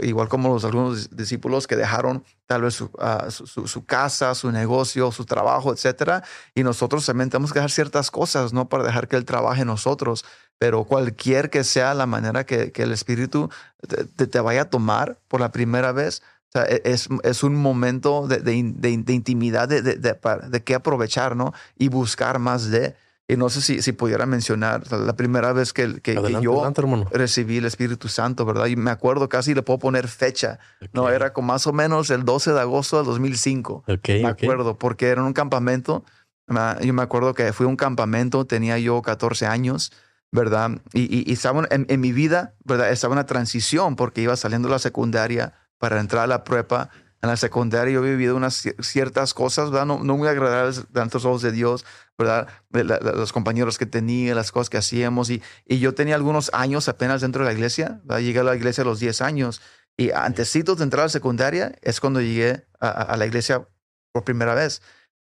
igual como los algunos discípulos que dejaron tal vez su, casa, su negocio, su trabajo, etcétera, y nosotros también tenemos que dejar ciertas cosas, ¿no? Para dejar que Él trabaje nosotros, pero cualquier que sea la manera que, que el Espíritu te, te vaya a tomar por la primera vez, e, es, es, un momento de, de, de intimidad de, de, qué aprovechar, ¿no? Y buscar más de. Y no sé si, si pudiera mencionar la primera vez que, que, yo recibí el Espíritu Santo, ¿verdad? Y me acuerdo casi le puedo poner fecha. No, era como más o menos el 12 de agosto del 2005. me acuerdo, porque era un campamento. Yo me acuerdo que fui a un campamento, tenía yo 14 años, ¿verdad? Y, y, estaba en, en, mi vida, ¿verdad? Estaba una transición porque iba saliendo la secundaria para entrar a la prepa. En la secundaria yo he vivido unas ciertas cosas, ¿verdad? No, muy agradables los ojos de Dios, ¿verdad? los compañeros que tenía, las cosas que hacíamos. Y, y yo tenía algunos años apenas dentro de la iglesia. ¿verdad? Llegué a la iglesia a los 10 años. Y antesitos de entrar a la secundaria es cuando llegué a la iglesia por primera vez.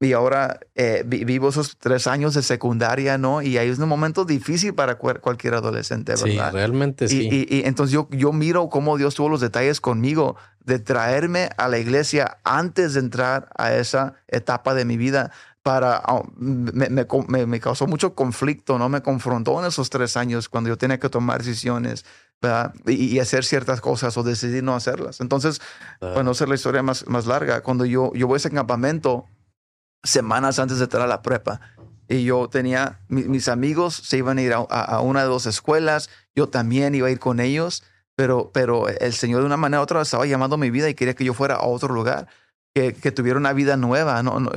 Y ahora eh, vivo esos tres años de secundaria, ¿no? Y ahí es un momento difícil para cualquier adolescente, ¿verdad? Sí, realmente sí. Y, y, entonces yo, yo miro cómo Dios tuvo los detalles conmigo de traerme a la iglesia antes de entrar a esa etapa de mi vida. Para, ah, me, me, me, causó mucho conflicto, ¿no? Me confrontó en esos tres años cuando yo tenía que tomar decisiones, ¿verdad? Y, hacer ciertas cosas o decidir no hacerlas. Entonces, bueno, hacer la historia más, más larga, cuando yo, yo voy a ese campamento, semanas antes de entrar a la prepa. Y yo tenía, mis amigos se iban a ir a, una de dos escuelas, yo también iba a ir con ellos, pero, pero el Señor de una manera u otra estaba llamando mi vida y quería que yo fuera a otro lugar, que, que tuviera una vida nueva ¿no?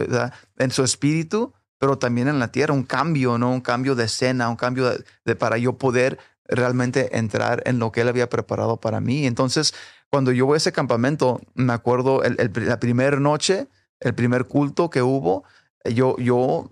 en su espíritu, pero también en la tierra, un cambio, ¿no? un cambio de escena, un cambio de, para yo poder realmente entrar en lo que Él había preparado para mí. Entonces, cuando yo voy a ese campamento, me acuerdo la primera noche, el primer culto que hubo, yo, yo,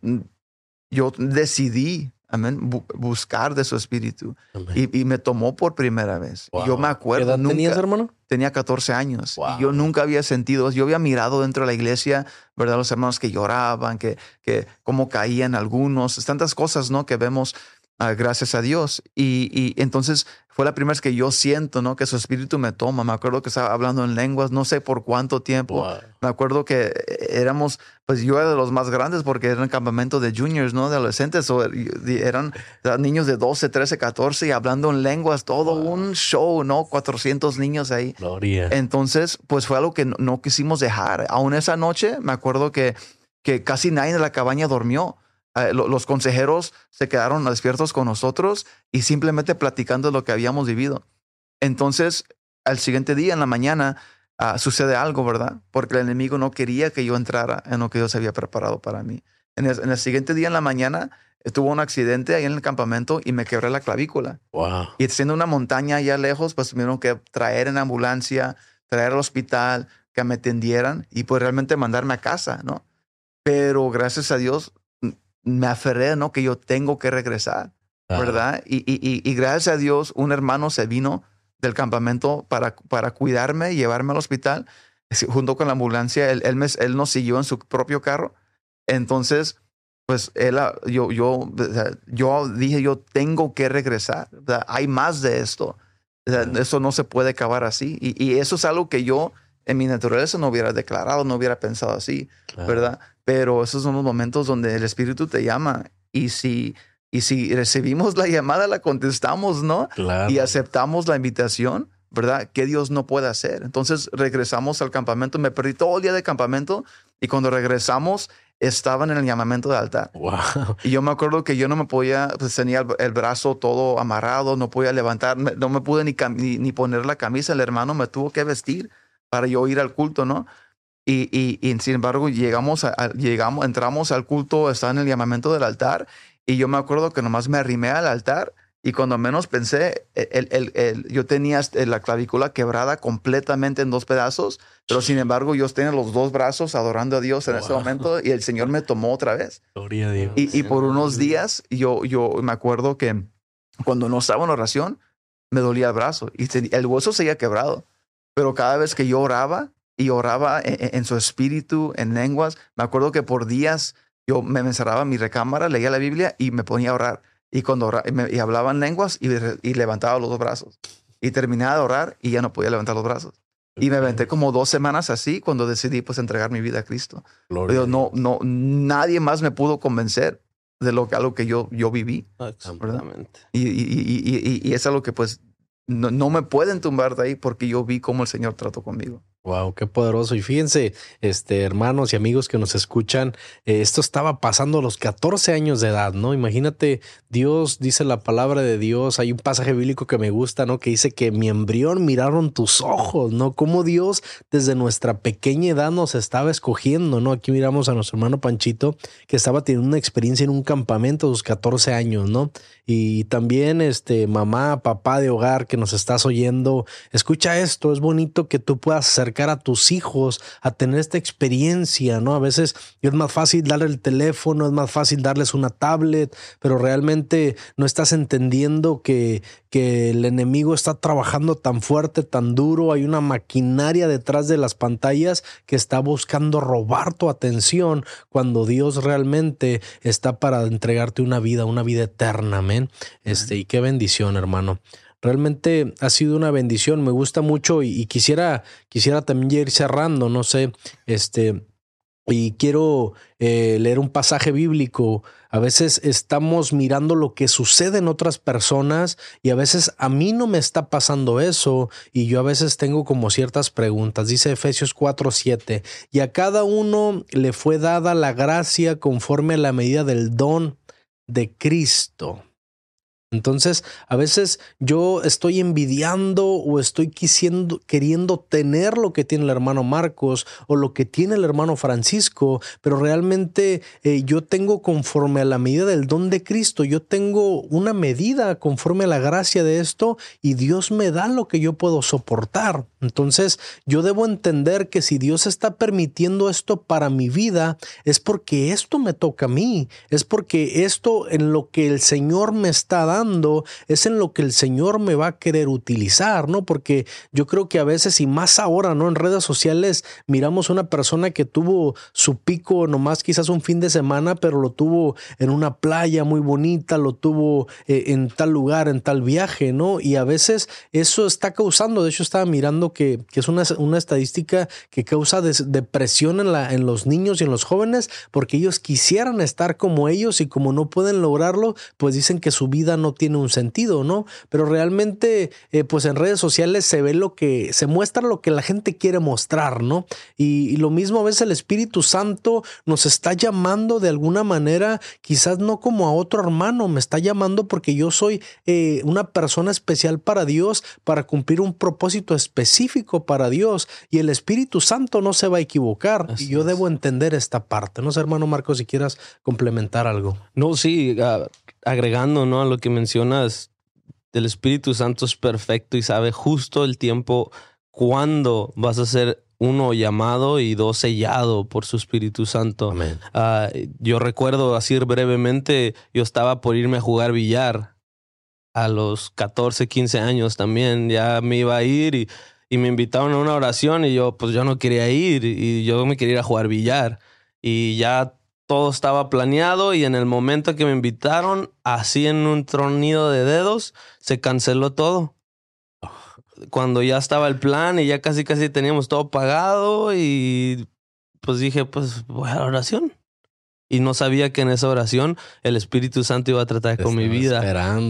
yo decidí amén, buscar de su espíritu. Y, me tomó por primera vez. Yo me acuerdo. ¿Qué edad tenías, hermano? Tenía 14 años. Y yo nunca había sentido, yo había mirado dentro de la iglesia, ¿verdad? Los hermanos que lloraban, que, que cómo caían algunos, tantas cosas, ¿no? Que vemos ah, gracias a Dios. Y, y entonces fue la primera vez que yo siento, ¿no? Que su espíritu me toma. Me acuerdo que estaba hablando en lenguas, no sé por cuánto tiempo. Me acuerdo que eh, éramos, pues yo era de los más grandes porque era un campamento de juniors, ¿no? De adolescentes. O eran niños de 12, 13, 14 y hablando en lenguas, todo un show, ¿no? 400 niños ahí. Gloria. Entonces, pues fue algo que no, quisimos dejar. Aún esa noche, me acuerdo que, que casi nadie de la cabaña durmió eh, los consejeros se quedaron despiertos con nosotros y simplemente platicando lo que habíamos vivido. Entonces, al siguiente día, en la mañana, ah, sucede algo, ¿verdad? Porque el enemigo no quería que yo entrara en lo que Dios había preparado para mí. En el, siguiente día, en la mañana, tuvo un accidente ahí en el campamento y me quebré la clavícula. Y siendo una montaña allá lejos, pues tuvieron que traer en ambulancia, traer al hospital, que me atendieran y pues realmente mandarme a casa, ¿no? Pero gracias a Dios me aferré, ¿no? Que yo tengo que regresar, ¿verdad? Y, y, y, gracias a Dios, un hermano se vino del campamento para, para cuidarme y llevarme al hospital. Junto con la ambulancia, él, él, me, él nos siguió en su propio carro. Entonces, pues él, ah, yo, yo, yo dije, yo tengo que regresar. Hay más de esto. Eso no se puede acabar así. Y, y, eso es algo que yo en mi naturaleza no hubiera declarado, no hubiera pensado así, ¿verdad? Pero esos son los momentos donde el Espíritu te llama y si, y si recibimos la llamada, la contestamos, ¿no? Y aceptamos la invitación, ¿verdad? ¿Qué Dios no puede hacer? Entonces regresamos al campamento, me perdí todo el día de campamento y cuando regresamos estaban en el llamamiento de altar. Y yo me acuerdo que yo no me podía, pues tenía el, brazo todo amarrado, no podía levantar, no me pude ni, ni, ni poner la camisa, el hermano me tuvo que vestir para yo ir al culto, ¿no? Y, y, sin embargo, llegamos, a, llegamos, entramos al culto, estaba en el llamamiento del altar, y yo me acuerdo que nomás me arrimé al altar, y cuando menos pensé, el, el, el, yo tenía este, la clavícula quebrada completamente en dos pedazos, pero sin embargo yo tenía los dos brazos adorando a Dios en ese momento y el Señor me tomó otra vez. Gloria a Dios. Y, y por unos días yo, yo me acuerdo que cuando no estaba en oración, me dolía el brazo y el hueso seguía quebrado. Pero cada vez que yo oraba y oraba e, e, en, su espíritu, en lenguas, me acuerdo que por días yo me encerraba en mi recámara, leía la Biblia y me ponía a orar. Y cuando y hablaba en lenguas y, y, levantaba los dos brazos. Y terminaba de orar y ya no podía levantar los brazos. Y me aventé como dos semanas así cuando decidí pues entregar mi vida a Cristo. No, no, nadie más me pudo convencer de lo que algo que yo, yo viví. Exactamente. Y, y, y, es algo que pues no, no, me pueden tumbar de ahí porque yo vi cómo el Señor trató conmigo. Wow, qué poderoso. Y fíjense, este, hermanos y amigos que nos escuchan, eh, esto estaba pasando a los 14 años de edad, ¿no? Imagínate, Dios dice la palabra de Dios. Hay un pasaje bíblico que me gusta, ¿no? Que dice que mi embrión miraron tus ojos, ¿no? Cómo Dios desde nuestra pequeña edad nos estaba escogiendo, ¿no? Aquí miramos a nuestro hermano Panchito, que estaba teniendo una experiencia en un campamento a sus 14 años, ¿no? Y también, este, mamá, papá de hogar que nos estás oyendo, escucha esto, es bonito que tú puedas hacer a tus hijos a tener esta experiencia, ¿no? A veces es más fácil darle el teléfono, es más fácil darles una tablet, pero realmente no estás entendiendo que, que el enemigo está trabajando tan fuerte, tan duro, hay una maquinaria detrás de las pantallas que está buscando robar tu atención cuando Dios realmente está para entregarte una vida, una vida eterna, amén. Este, y qué bendición, hermano. Realmente ha sido una bendición, me gusta mucho y, quisiera, quisiera también ir cerrando, no sé, este, y quiero eh, leer un pasaje bíblico. A veces estamos mirando lo que sucede en otras personas y a veces a mí no me está pasando eso y yo a veces tengo como ciertas preguntas. Dice Efesios 4:7, y a cada uno le fue dada la gracia conforme a la medida del don de Cristo. Entonces, a veces yo estoy envidiando o estoy quisiendo, queriendo tener lo que tiene el hermano Marcos o lo que tiene el hermano Francisco, pero realmente eh, yo tengo conforme a la medida del don de Cristo, yo tengo una medida conforme a la gracia de esto y Dios me da lo que yo puedo soportar. Entonces, yo debo entender que si Dios está permitiendo esto para mi vida, es porque esto me toca a mí, es porque esto en lo que el Señor me está dando, es en lo que el Señor me va a querer utilizar, ¿no? Porque yo creo que a veces, y más ahora, ¿no? En redes sociales miramos una persona que tuvo su pico nomás quizás un fin de semana, pero lo tuvo en una playa muy bonita, lo tuvo eh, en tal lugar, en tal viaje, ¿no? Y a veces eso está causando, de hecho estaba mirando que, es una, una, estadística que causa depresión en, la, en los niños y en los jóvenes porque ellos quisieran estar como ellos y como no pueden lograrlo, pues dicen que su vida no tiene un sentido, ¿no? Pero realmente, eh, pues en redes sociales se ve lo que, se muestra lo que la gente quiere mostrar, ¿no? Y, lo mismo a veces el Espíritu Santo nos está llamando de alguna manera, quizás no como a otro hermano, me está llamando porque yo soy eh, una persona especial para Dios, para cumplir un propósito específico para Dios y el Espíritu Santo no se va a equivocar y yo debo entender esta parte. No sé, hermano Marco, si quieras complementar algo. No, sí, agregando ¿no? a lo que mencionas, el Espíritu Santo es perfecto y sabe justo el tiempo cuándo vas a ser uno llamado y dos sellado por su Espíritu Santo. Ah, yo recuerdo así brevemente, yo estaba por irme a jugar billar a los 14, 15 años también, ya me iba a ir y, y me invitaron a una oración y yo pues yo no quería ir y yo me quería ir a jugar billar y ya todo estaba planeado y en el momento que me invitaron, así en un tronido de dedos, se canceló todo cuando ya estaba el plan y ya casi casi teníamos todo pagado y pues dije, pues voy a la oración. Y no sabía que en esa oración el Espíritu Santo iba a tratar con mi vida.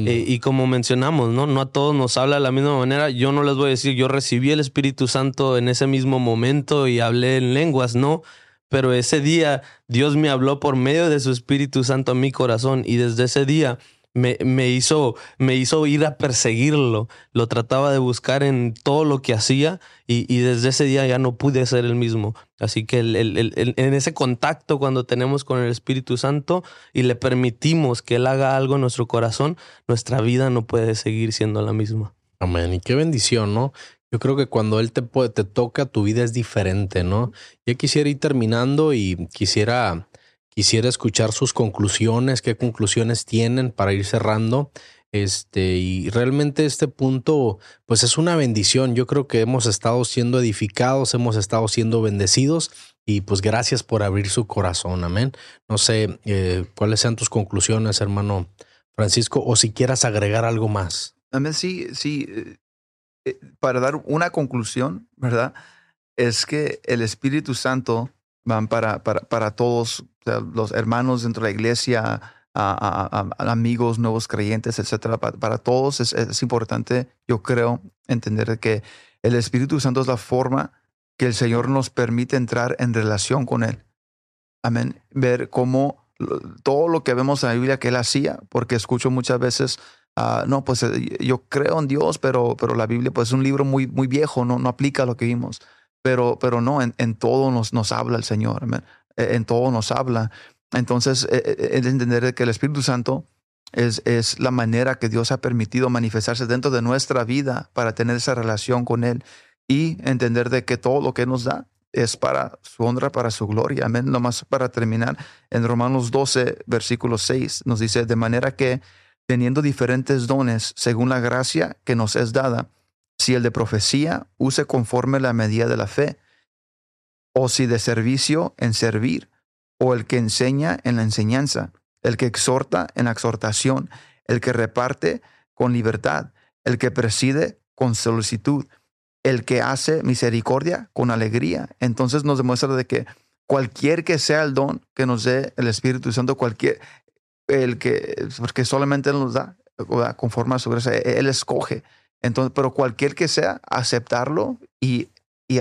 Eh, y como mencionamos, ¿no? No a todos nos habla de la misma manera. Yo no les voy a decir, yo recibí el Espíritu Santo en ese mismo momento y hablé en lenguas, no. Pero ese día Dios me habló por medio de su Espíritu Santo a mi corazón y desde ese día me, me, hizo, me hizo ir a perseguirlo. Lo trataba de buscar en todo lo que hacía y, desde ese día ya no pude ser el mismo. Así que en ese contacto cuando tenemos con el Espíritu Santo y le permitimos que Él haga algo en nuestro corazón, nuestra vida no puede seguir siendo la misma. Amén. Y qué bendición, ¿no? Yo creo que cuando Él te, te toca, tu vida es diferente, ¿no? Ya quisiera ir terminando y quisiera Quisiera escuchar sus conclusiones, qué conclusiones tienen para ir cerrando. Este, y realmente este punto, pues es una bendición. Yo creo que hemos estado siendo edificados, hemos estado siendo bendecidos y pues gracias por abrir su corazón. Amén. No sé eh, cuáles sean tus conclusiones, hermano Francisco, o si quieras agregar algo más. Amén. Sí, sí. Eh, eh, para dar una conclusión, ¿verdad? Es que el Espíritu Santo van para, para, para todos los hermanos dentro de la iglesia, a, amigos, nuevos creyentes, etcétera. Para, todos es, importante, yo creo, entender que el Espíritu Santo es la forma que el Señor nos permite entrar en relación con Él. Amén. Ver cómo todo lo que vemos en la Biblia que Él hacía, porque escucho muchas veces, ah, no, pues eh, yo creo en Dios, pero, pero la Biblia pues, es un libro muy, muy viejo, no, no aplica lo que vimos. Pero, pero no, en, en todo nos, nos habla el Señor. E, en todo nos habla. Entonces, e, e, es entender que el Espíritu Santo es, es, la manera que Dios ha permitido manifestarse dentro de nuestra vida para tener esa relación con Él y entender de que todo lo que nos da es para su honra, para su gloria. Amén. Nomás para terminar, en Romanos 12, versículo 6, nos dice, de manera que teniendo diferentes dones según la gracia que nos es dada, si el de profecía use conforme la medida de la fe, o si de servicio en servir, o el que enseña en la enseñanza, el que exhorta en la exhortación, el que reparte con libertad, el que preside con solicitud, el que hace misericordia con alegría. Entonces nos demuestra de que cualquier que sea el don que nos dé el Espíritu Santo, cualquier, el que, porque solamente nos da, conforme a su gracia, Él escoge. Entonces, pero cualquier que sea, aceptarlo y, y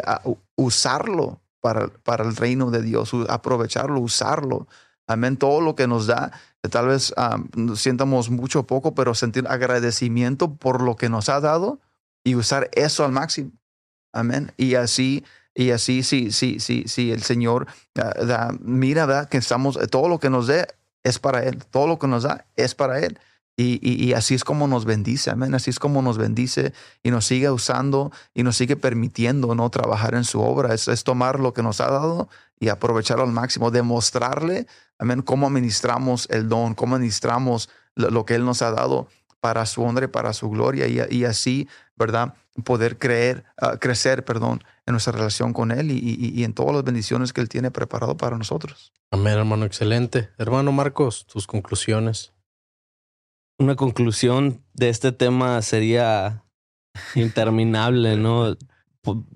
usarlo para, para el reino de Dios, aprovecharlo, usarlo. Amén. Todo lo que nos da, tal vez sientamos mucho poco, pero sentir agradecimiento por lo que nos ha dado y usar eso al máximo. Amén. Y así, y así, sí, sí, sí, sí, el Señor ah, da, mira. Que estamos, todo lo que nos dé es para Él. Todo lo que nos da es para Él. Y, así es como nos bendice, amén. Así es como nos bendice y nos sigue usando y nos sigue permitiendo no trabajar en su obra. Es, tomar lo que nos ha dado y aprovecharlo al máximo, demostrarle, amén, cómo administramos el don, cómo administramos lo, que Él nos ha dado para su honra y para su gloria y, así, ¿verdad? Poder creer, ah, crecer, perdón, en nuestra relación con Él y en todas las bendiciones que Él tiene preparado para nosotros. Amén, hermano, excelente. Hermano Marcos, tus conclusiones una conclusión de este tema sería interminable, ¿no?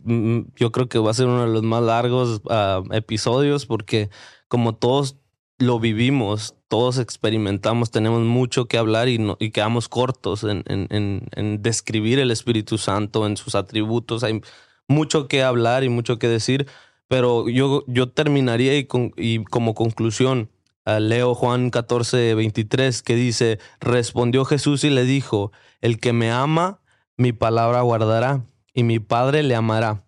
Mm, yo creo que va a ser uno de los más largos ah, episodios porque como todos lo vivimos, todos experimentamos, tenemos mucho que hablar y, no, y quedamos cortos en, en, en, describir el Espíritu Santo, en sus atributos. Hay mucho que hablar y mucho que decir, pero yo, yo terminaría y, y como conclusión, Leo Juan 14, 23, que dice, respondió Jesús y le dijo, el que me ama, mi palabra guardará, y mi Padre le amará,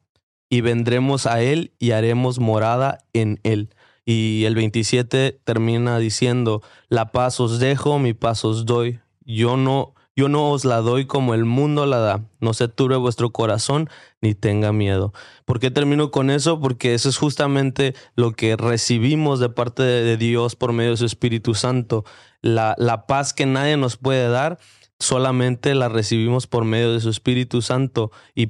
y vendremos a él y haremos morada en él. Y el 27 termina diciendo, la paz os dejo, mi paz os doy. Yo no yo no os la doy como el mundo la da. No se turbe vuestro corazón ni tenga miedo. ¿Por qué termino con eso? Porque eso es justamente lo que recibimos de parte de Dios por medio de su Espíritu Santo. La, la paz que nadie nos puede dar, solamente la recibimos por medio de su Espíritu Santo. Y,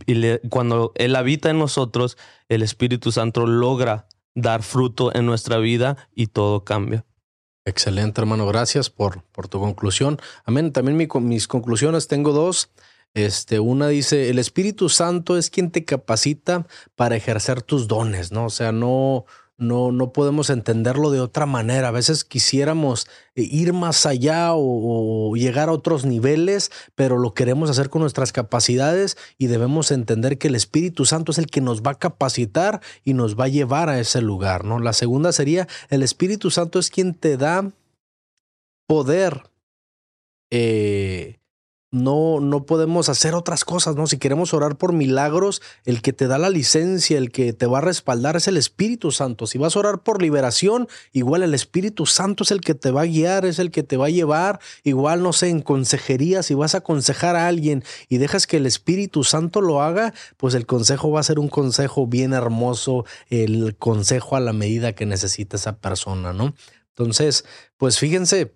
cuando Él habita en nosotros, el Espíritu Santo logra dar fruto en nuestra vida y todo cambia. Excelente, hermano. Gracias por, por tu conclusión. Amén. También mis conclusiones tengo dos. Este, una dice, el Espíritu Santo es quien te capacita para ejercer tus dones, ¿no? O sea, no, no, no podemos entenderlo de otra manera. A veces quisiéramos eh, ir más allá o, llegar a otros niveles, pero lo queremos hacer con nuestras capacidades y debemos entender que el Espíritu Santo es el que nos va a capacitar y nos va a llevar a ese lugar, ¿no? La segunda sería, el Espíritu Santo es quien te da poder eh, no, no podemos hacer otras cosas, ¿no? Si queremos orar por milagros, el que te da la licencia, el que te va a respaldar es el Espíritu Santo. Si vas a orar por liberación, igual el Espíritu Santo es el que te va a guiar, es el que te va a llevar. Igual, no sé, en consejería, si vas a aconsejar a alguien y dejas que el Espíritu Santo lo haga, pues el consejo va a ser un consejo bien hermoso, el consejo a la medida que necesita esa persona, ¿no? Entonces, pues fíjense,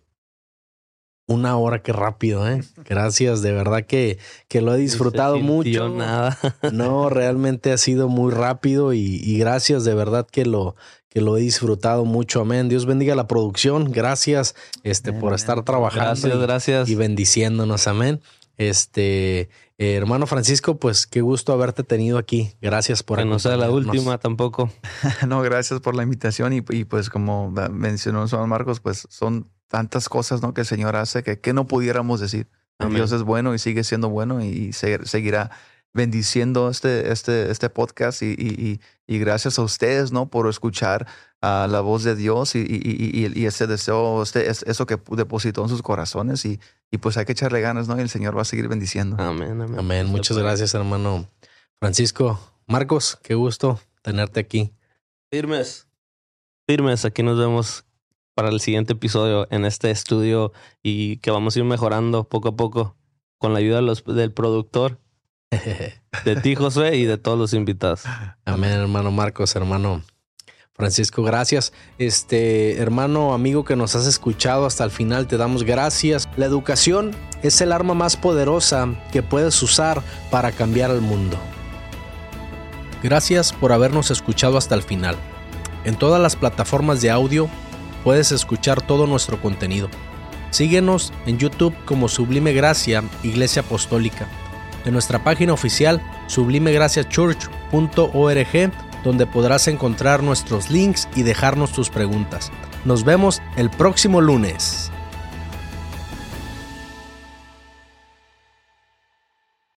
una hora, qué rápido, ¿eh? Gracias, de verdad que, que lo he disfrutado mucho. nada. no, realmente ha sido muy rápido y, gracias, de verdad que lo, que lo he disfrutado mucho. Amén. Dios bendiga la producción. Gracias este, por estar trabajando. Gracias, y, gracias. Y bendiciéndonos. Amén. Este, eh, hermano Francisco, pues qué gusto haberte tenido aquí. Gracias por Que no sea la última tampoco. no, gracias por la invitación y, y pues como mencionó Juan Marcos, pues son tantas cosas ¿no? que el Señor hace que, que no pudiéramos decir. Dios es bueno y sigue siendo bueno y seguirá bendiciendo este, este, este podcast y, y, y, gracias a ustedes ¿no? por escuchar a la voz de Dios y, y, ese deseo, este, eso que depositó en sus corazones y, pues hay que echarle ganas ¿no? y el Señor va a seguir bendiciendo. Amén, amén. Amén. Muchas gracias hermano Francisco. Marcos, qué gusto tenerte aquí. Firmes. Firmes, aquí nos vemos para el siguiente episodio en este estudio y que vamos a ir mejorando poco a poco con la ayuda de los, del productor, de ti, Josué, y de todos los invitados. Amén, hermano Marcos, hermano. Francisco, gracias. Este hermano, amigo que nos has escuchado hasta el final, te damos gracias. La educación es el arma más poderosa que puedes usar para cambiar el mundo. Gracias por habernos escuchado hasta el final. En todas las plataformas de audio puedes escuchar todo nuestro contenido. Síguenos en YouTube como Sublime Gracia Iglesia Apostólica, en nuestra página oficial sublimegraciachurch.org, donde podrás encontrar nuestros links y dejarnos tus preguntas. Nos vemos el próximo lunes.